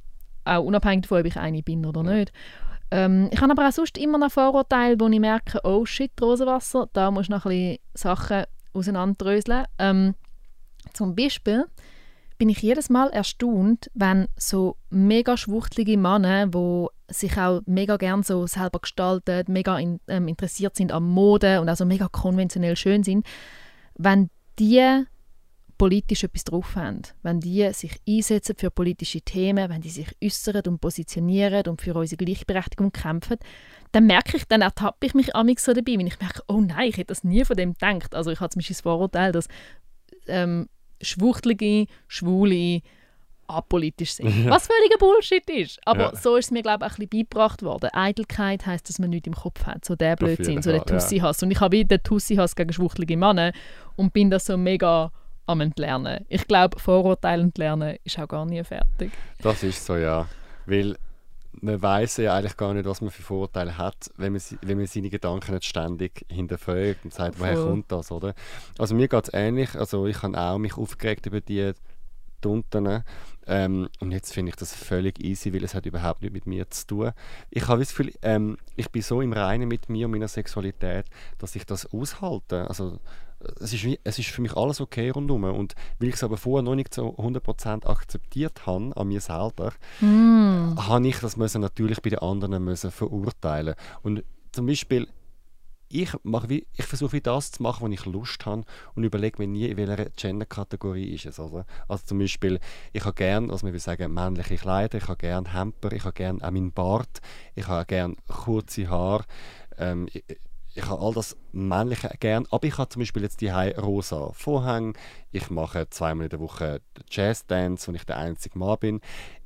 Speaker 3: auch unabhängig davon, ob ich eine bin oder nicht. Ähm, ich habe aber auch sonst immer noch Vorurteile, wo ich merke, oh shit, Rosenwasser, da musst du noch ein bisschen Sachen auseinanderdröseln. Ähm, zum Beispiel bin ich jedes Mal erstaunt, wenn so mega schwuchtelige Männer, die sich auch mega gern so selber gestalten, mega in, ähm, interessiert sind an Mode und also mega konventionell schön sind, wenn die politisch etwas drauf haben, wenn die sich einsetzen für politische Themen, wenn die sich äußern und positionieren und für unsere Gleichberechtigung kämpfen, dann merke ich, dann ertappe ich mich amig so dabei, wenn ich merke, oh nein, ich hätte das nie von dem gedacht. Also ich habe zum Beispiel das Vorurteil, dass ähm, Schwuchtelige, Schwule apolitisch sind. Was völliger Bullshit ist. Aber
Speaker 1: Ja.
Speaker 3: so ist es mir, glaube ich, auch ein bisschen beigebracht worden. Eitelkeit heisst, dass man nichts im Kopf hat. So der Blödsinn, so der
Speaker 1: Fall, ja.
Speaker 3: Tussi-Hass. Und ich habe wieder Tussi-Hass gegen schwuchtelige Männer und bin das so mega am Entlernen. Ich glaube, Vorurteile entlernen ist auch gar nie fertig.
Speaker 1: Das ist so, ja. Weil man weiß ja eigentlich gar nicht, was man für Vorteile hat, wenn man, wenn man seine Gedanken nicht ständig hinterfragt und sagt, woher
Speaker 3: Voll.
Speaker 1: kommt das, oder? Also mir geht es ähnlich, also ich habe auch mich aufgeregt über die Tunten ähm, und jetzt finde ich das völlig easy, weil es hat überhaupt nichts mit mir zu tun. Ich habe das Gefühl, ähm, ich bin so im Reinen mit mir und meiner Sexualität, dass ich das aushalte. Also es ist, es ist für mich alles okay rundherum. Und weil ich es aber vorher noch nicht so 100% akzeptiert habe, an mir selber,
Speaker 3: Mm.
Speaker 1: habe ich das müssen natürlich bei den anderen müssen verurteilen. Und zum Beispiel, ich, mache wie, ich versuche wie das zu machen, was ich Lust habe und überlege mir nie, in welcher Gender-Kategorie ist es. Oder? Also zum Beispiel, ich habe gerne, was man will sagen, männliche Kleider, ich habe gerne Hemper, ich habe gerne auch meinen Bart, ich habe gerne kurze Haare. Ähm, ich, ich habe all das Männliche gern, aber ich habe zum Beispiel jetzt die rosa Vorhänge. Ich mache zweimal in der Woche Jazz-Dance, wenn ich der einzige Mann bin.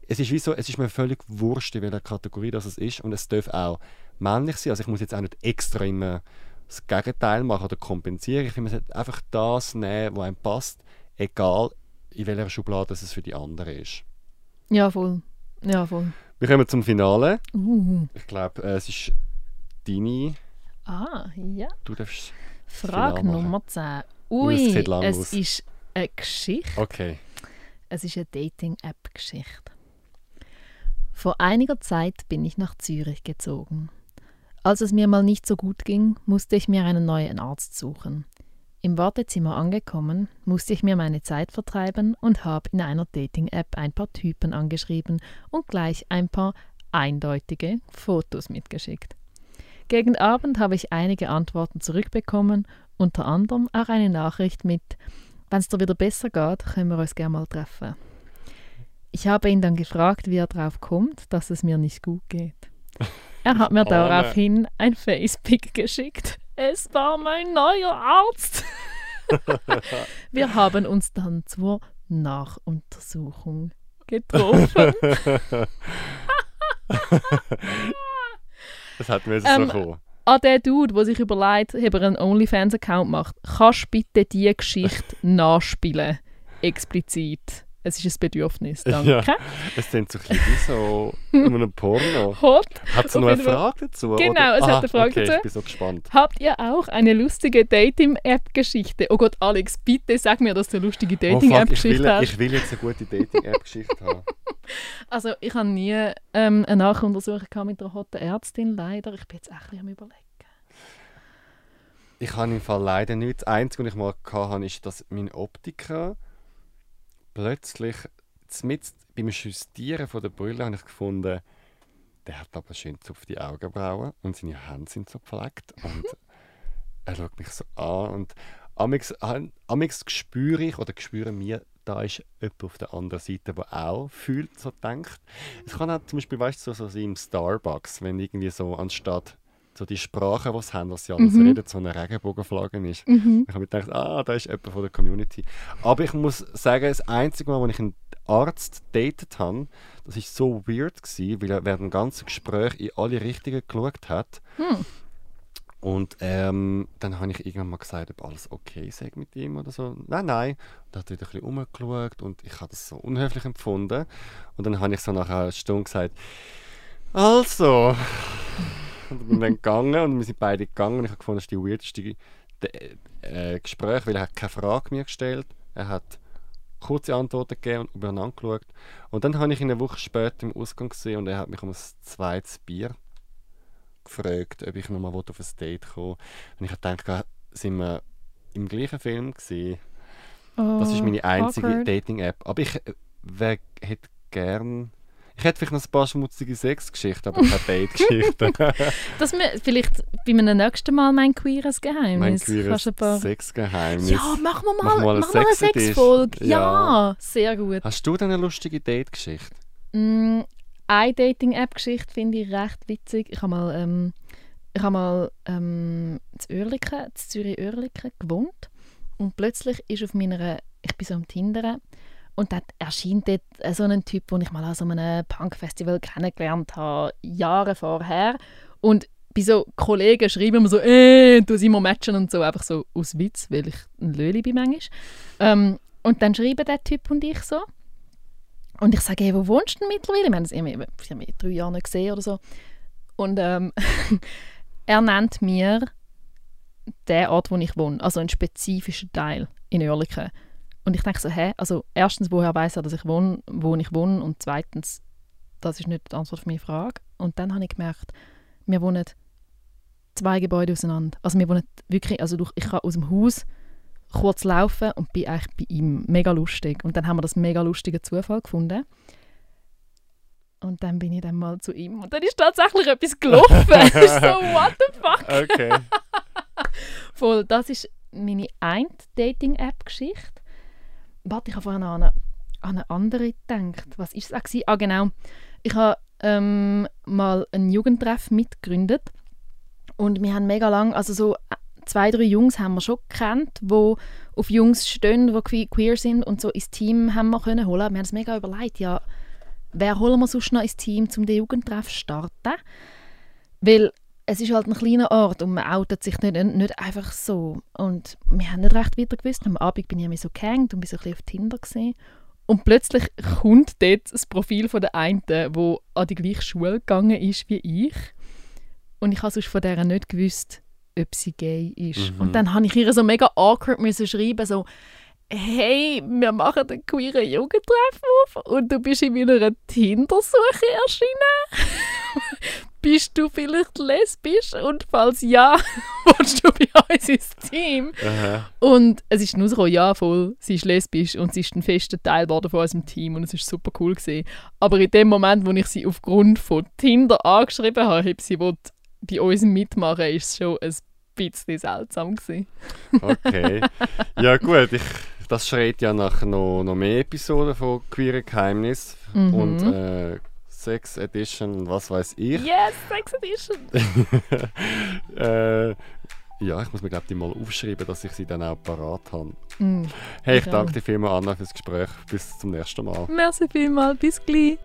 Speaker 1: Es ist, wie so, es ist mir völlig wurscht, in welcher Kategorie das es ist und es darf auch männlich sein. Also ich muss jetzt auch nicht extra immer das Gegenteil machen oder kompensieren. Ich finde, man sollte einfach das nehmen, was einem passt, egal in welcher Schublade es für die anderen ist.
Speaker 3: Ja, voll. Ja, voll.
Speaker 1: Wir kommen zum Finale.
Speaker 3: Uh.
Speaker 1: Ich glaube, es ist deine.
Speaker 3: Ah, ja.
Speaker 1: Du darfst.
Speaker 3: Frage. Nummer 10.
Speaker 1: Uh, es
Speaker 3: Ui, es
Speaker 1: aus.
Speaker 3: ist eine Geschichte.
Speaker 1: Okay.
Speaker 3: Es ist eine Dating-App-Geschichte. Vor einiger Zeit bin ich nach Zürich gezogen. Als es mir mal nicht so gut ging, musste ich mir einen neuen Arzt suchen. Im Wartezimmer angekommen, musste ich mir meine Zeit vertreiben und habe in einer Dating-App ein paar Typen angeschrieben und gleich ein paar eindeutige Fotos mitgeschickt. Gegen Abend habe ich einige Antworten zurückbekommen, unter anderem auch eine Nachricht mit wenn es dir wieder besser geht, können wir uns gerne mal treffen. Ich habe ihn dann gefragt, wie er darauf kommt, dass es mir nicht gut geht. Er hat mir
Speaker 1: Oh,
Speaker 3: daraufhin ein Facepick geschickt. Es war mein neuer Arzt. wir haben uns dann zur Nachuntersuchung getroffen.
Speaker 1: Das hat mir
Speaker 3: Ähm,
Speaker 1: so kommen.
Speaker 3: An den Dude, der sich überlegt, ob er einen OnlyFans-Account macht, kannst du bitte diese Geschichte nachspielen. Explizit. Es ist ein Bedürfnis. Danke.
Speaker 1: Ja. Es sind so ein so in einem Porno.
Speaker 3: Hot.
Speaker 1: Hat es noch eine. Frage dazu?
Speaker 3: Genau,
Speaker 1: oder?
Speaker 3: es hat
Speaker 1: Aha,
Speaker 3: eine Frage
Speaker 1: okay,
Speaker 3: dazu.
Speaker 1: Ich bin so gespannt.
Speaker 3: Habt ihr auch eine lustige Dating-App-Geschichte? Oh Gott, Alex, bitte sag mir, dass du eine lustige
Speaker 1: Oh,
Speaker 3: Dating-App-Geschichte
Speaker 1: will,
Speaker 3: hast.
Speaker 1: ich will jetzt eine gute Dating-App-Geschichte haben.
Speaker 3: Also, ich habe nie ähm, eine Nachuntersuchung mit einer hotten Ärztin, leider. Ich bin jetzt echt ein am überlegen.
Speaker 1: Ich habe im Fall leider nichts. Das Einzige, was ich mal hatte, ist, dass mein Optiker plötzlich mit beim Justieren von der Brille habe ich gefunden, der hat aber schön zupfte Augenbrauen und seine Hände sind so gepflegt und er schaut mich so an und amix, spüre ich oder spüren wir, da ist jemand auf der anderen Seite, der auch fühlt, so denkt. Es kann auch zum Beispiel, weißt du, so, so im Starbucks, wenn irgendwie so anstatt so die Sprache, die sie haben, was sie alles
Speaker 3: Mhm.
Speaker 1: reden, so eine Regenbogenflagge ist. Ich habe mir gedacht, ah, da ist jemand von der Community. Aber ich muss sagen, das einzige Mal, als ich einen Arzt datet habe, das war so weird, gewesen, weil er während dem ganzen Gespräch in alle Richtungen geschaut hat.
Speaker 3: Hm.
Speaker 1: Und ähm, dann habe ich irgendwann mal gesagt, ob alles okay sei mit ihm oder so. Nein, nein. Und er hat wieder ein bisschen umgeschaut und ich habe das so unhöflich empfunden. Und dann habe ich so nach einer Stunde gesagt, also. Und bin dann gegangen und wir sind beide gegangen und ich habe gefunden, das ist die weirdeste De- äh, Gespräch, weil er hat keine Frage mir gestellt. Er hat kurze Antworten gegeben und übereinander geschaut. Und dann habe ich ihn eine Woche später im Ausgang gesehen und er hat mich um ein zweites Bier gefragt, ob ich nochmal auf ein Date kommen Und ich habe gedacht, sind wir im gleichen Film gewesen. Das ist meine einzige
Speaker 3: Oh.
Speaker 1: Dating-App. Aber ich äh, wär, hätte gern... Ich hätte vielleicht noch ein paar schmutzige Sexgeschichten, aber keine Date-Geschichten.
Speaker 3: Dass wir vielleicht bei einem nächsten Mal mein queeres Geheimnis.
Speaker 1: mein
Speaker 3: ein paar...
Speaker 1: Sexgeheimnis.
Speaker 3: Ja, machen wir mal,
Speaker 1: wir mal eine
Speaker 3: machen wir eine. Sexfolge. Ja.
Speaker 1: Ja.
Speaker 3: sehr gut.
Speaker 1: Hast du denn eine lustige Date-Geschichte?
Speaker 3: Mm, eine Dating-App-Geschichte finde ich recht witzig. Ich habe mal, ähm, ich habe mal ähm, zu zu Zürich-Oerlikon gewohnt und plötzlich ist auf meiner, ich bin so am Tindern und dann erscheint dort äh, so ein Typ, den ich mal an so einem Punk-Festival kennengelernt habe, Jahre vorher und bei so Kollegen schreiben wir so, äh, du wir matchen und so, einfach so aus Witz, weil ich ein Löli bin. Ähm, und dann schreiben der Typ und ich so Und ich sage, hey, wo wohnst du denn mittlerweile? Wir haben es irgendwie drei Jahre nicht gesehen oder so. Und ähm, er nennt mir den Ort, wo ich wohne, also einen spezifischen Teil in Oerlikon. Und ich denke so, hä, also erstens, woher weiß er, dass ich wohne, wo ich wohne und zweitens, das ist nicht die Antwort auf meine Frage. Und dann habe ich gemerkt, wir wohnen zwei Gebäude auseinander. Also wir wohnen wirklich, also durch, ich kann aus dem Haus kurz laufen und bin eigentlich bei ihm mega lustig. Und dann haben wir das mega lustige Zufall gefunden. Und dann bin ich dann mal zu ihm und dann ist tatsächlich etwas gelaufen. das ist so, what the fuck?
Speaker 1: Okay.
Speaker 3: Voll, das ist meine eine Dating-App-Geschichte. Warte, ich habe vorhin an eine, an eine andere gedacht. Was ist es? auch? Ah, genau. Ich habe ähm, mal einen Jugendtreff mitgegründet und wir haben mega lang, also so zwei, drei Jungs haben wir schon gekannt, die auf Jungs stehen, die queer sind und so ins Team haben wir können holen. Wir haben uns mega überlegt, ja, wer holen wir sonst noch ins Team, um den Jugendtreff zu starten? Weil es ist halt ein kleiner Ort und man outet sich nicht, nicht einfach so. Und wir haben nicht recht weiter gewusst. Am Abend bin ich mich so gehängt und bin so ein bisschen auf Tinder gesehen. Und plötzlich kommt dort das Profil von der einen, wo an die gleiche Schule gegangen ist wie ich. Und ich habe sonst von der nicht gewusst, ob sie gay ist.
Speaker 1: Mhm.
Speaker 3: Und dann habe ich ihr so mega awkward müssen schreiben, so «Hey, wir machen den queeren Jugendtreff auf und du bist in meiner Tinder-Suche erschienen. Bist du vielleicht lesbisch? Und falls ja, willst du bei uns ins Team?»
Speaker 1: Aha.
Speaker 3: Und es ist nur so, ja, voll, sie ist lesbisch und sie ist ein fester Teil geworden von unserem Team und es ist super cool gewesen. Aber in dem Moment, wo ich sie aufgrund von Tinder angeschrieben habe, ob sie will bei uns mitmachen ist es schon ein bisschen seltsam gewesen.
Speaker 1: Okay. Ja gut, ich, das schreit ja nach noch, noch mehr Episoden von Queer Geheimnis
Speaker 3: Mhm.
Speaker 1: und äh, Sex Edition, was weiß ich.
Speaker 3: Yes, Sex Edition!
Speaker 1: äh, ja, ich muss mir glaube die mal aufschreiben, dass ich sie dann auch parat habe.
Speaker 3: Mm.
Speaker 1: Hey,
Speaker 3: ich
Speaker 1: danke
Speaker 3: auch.
Speaker 1: dir vielmals, Anna, fürs Gespräch. Bis zum nächsten Mal.
Speaker 3: Merci vielmals, bis gleich.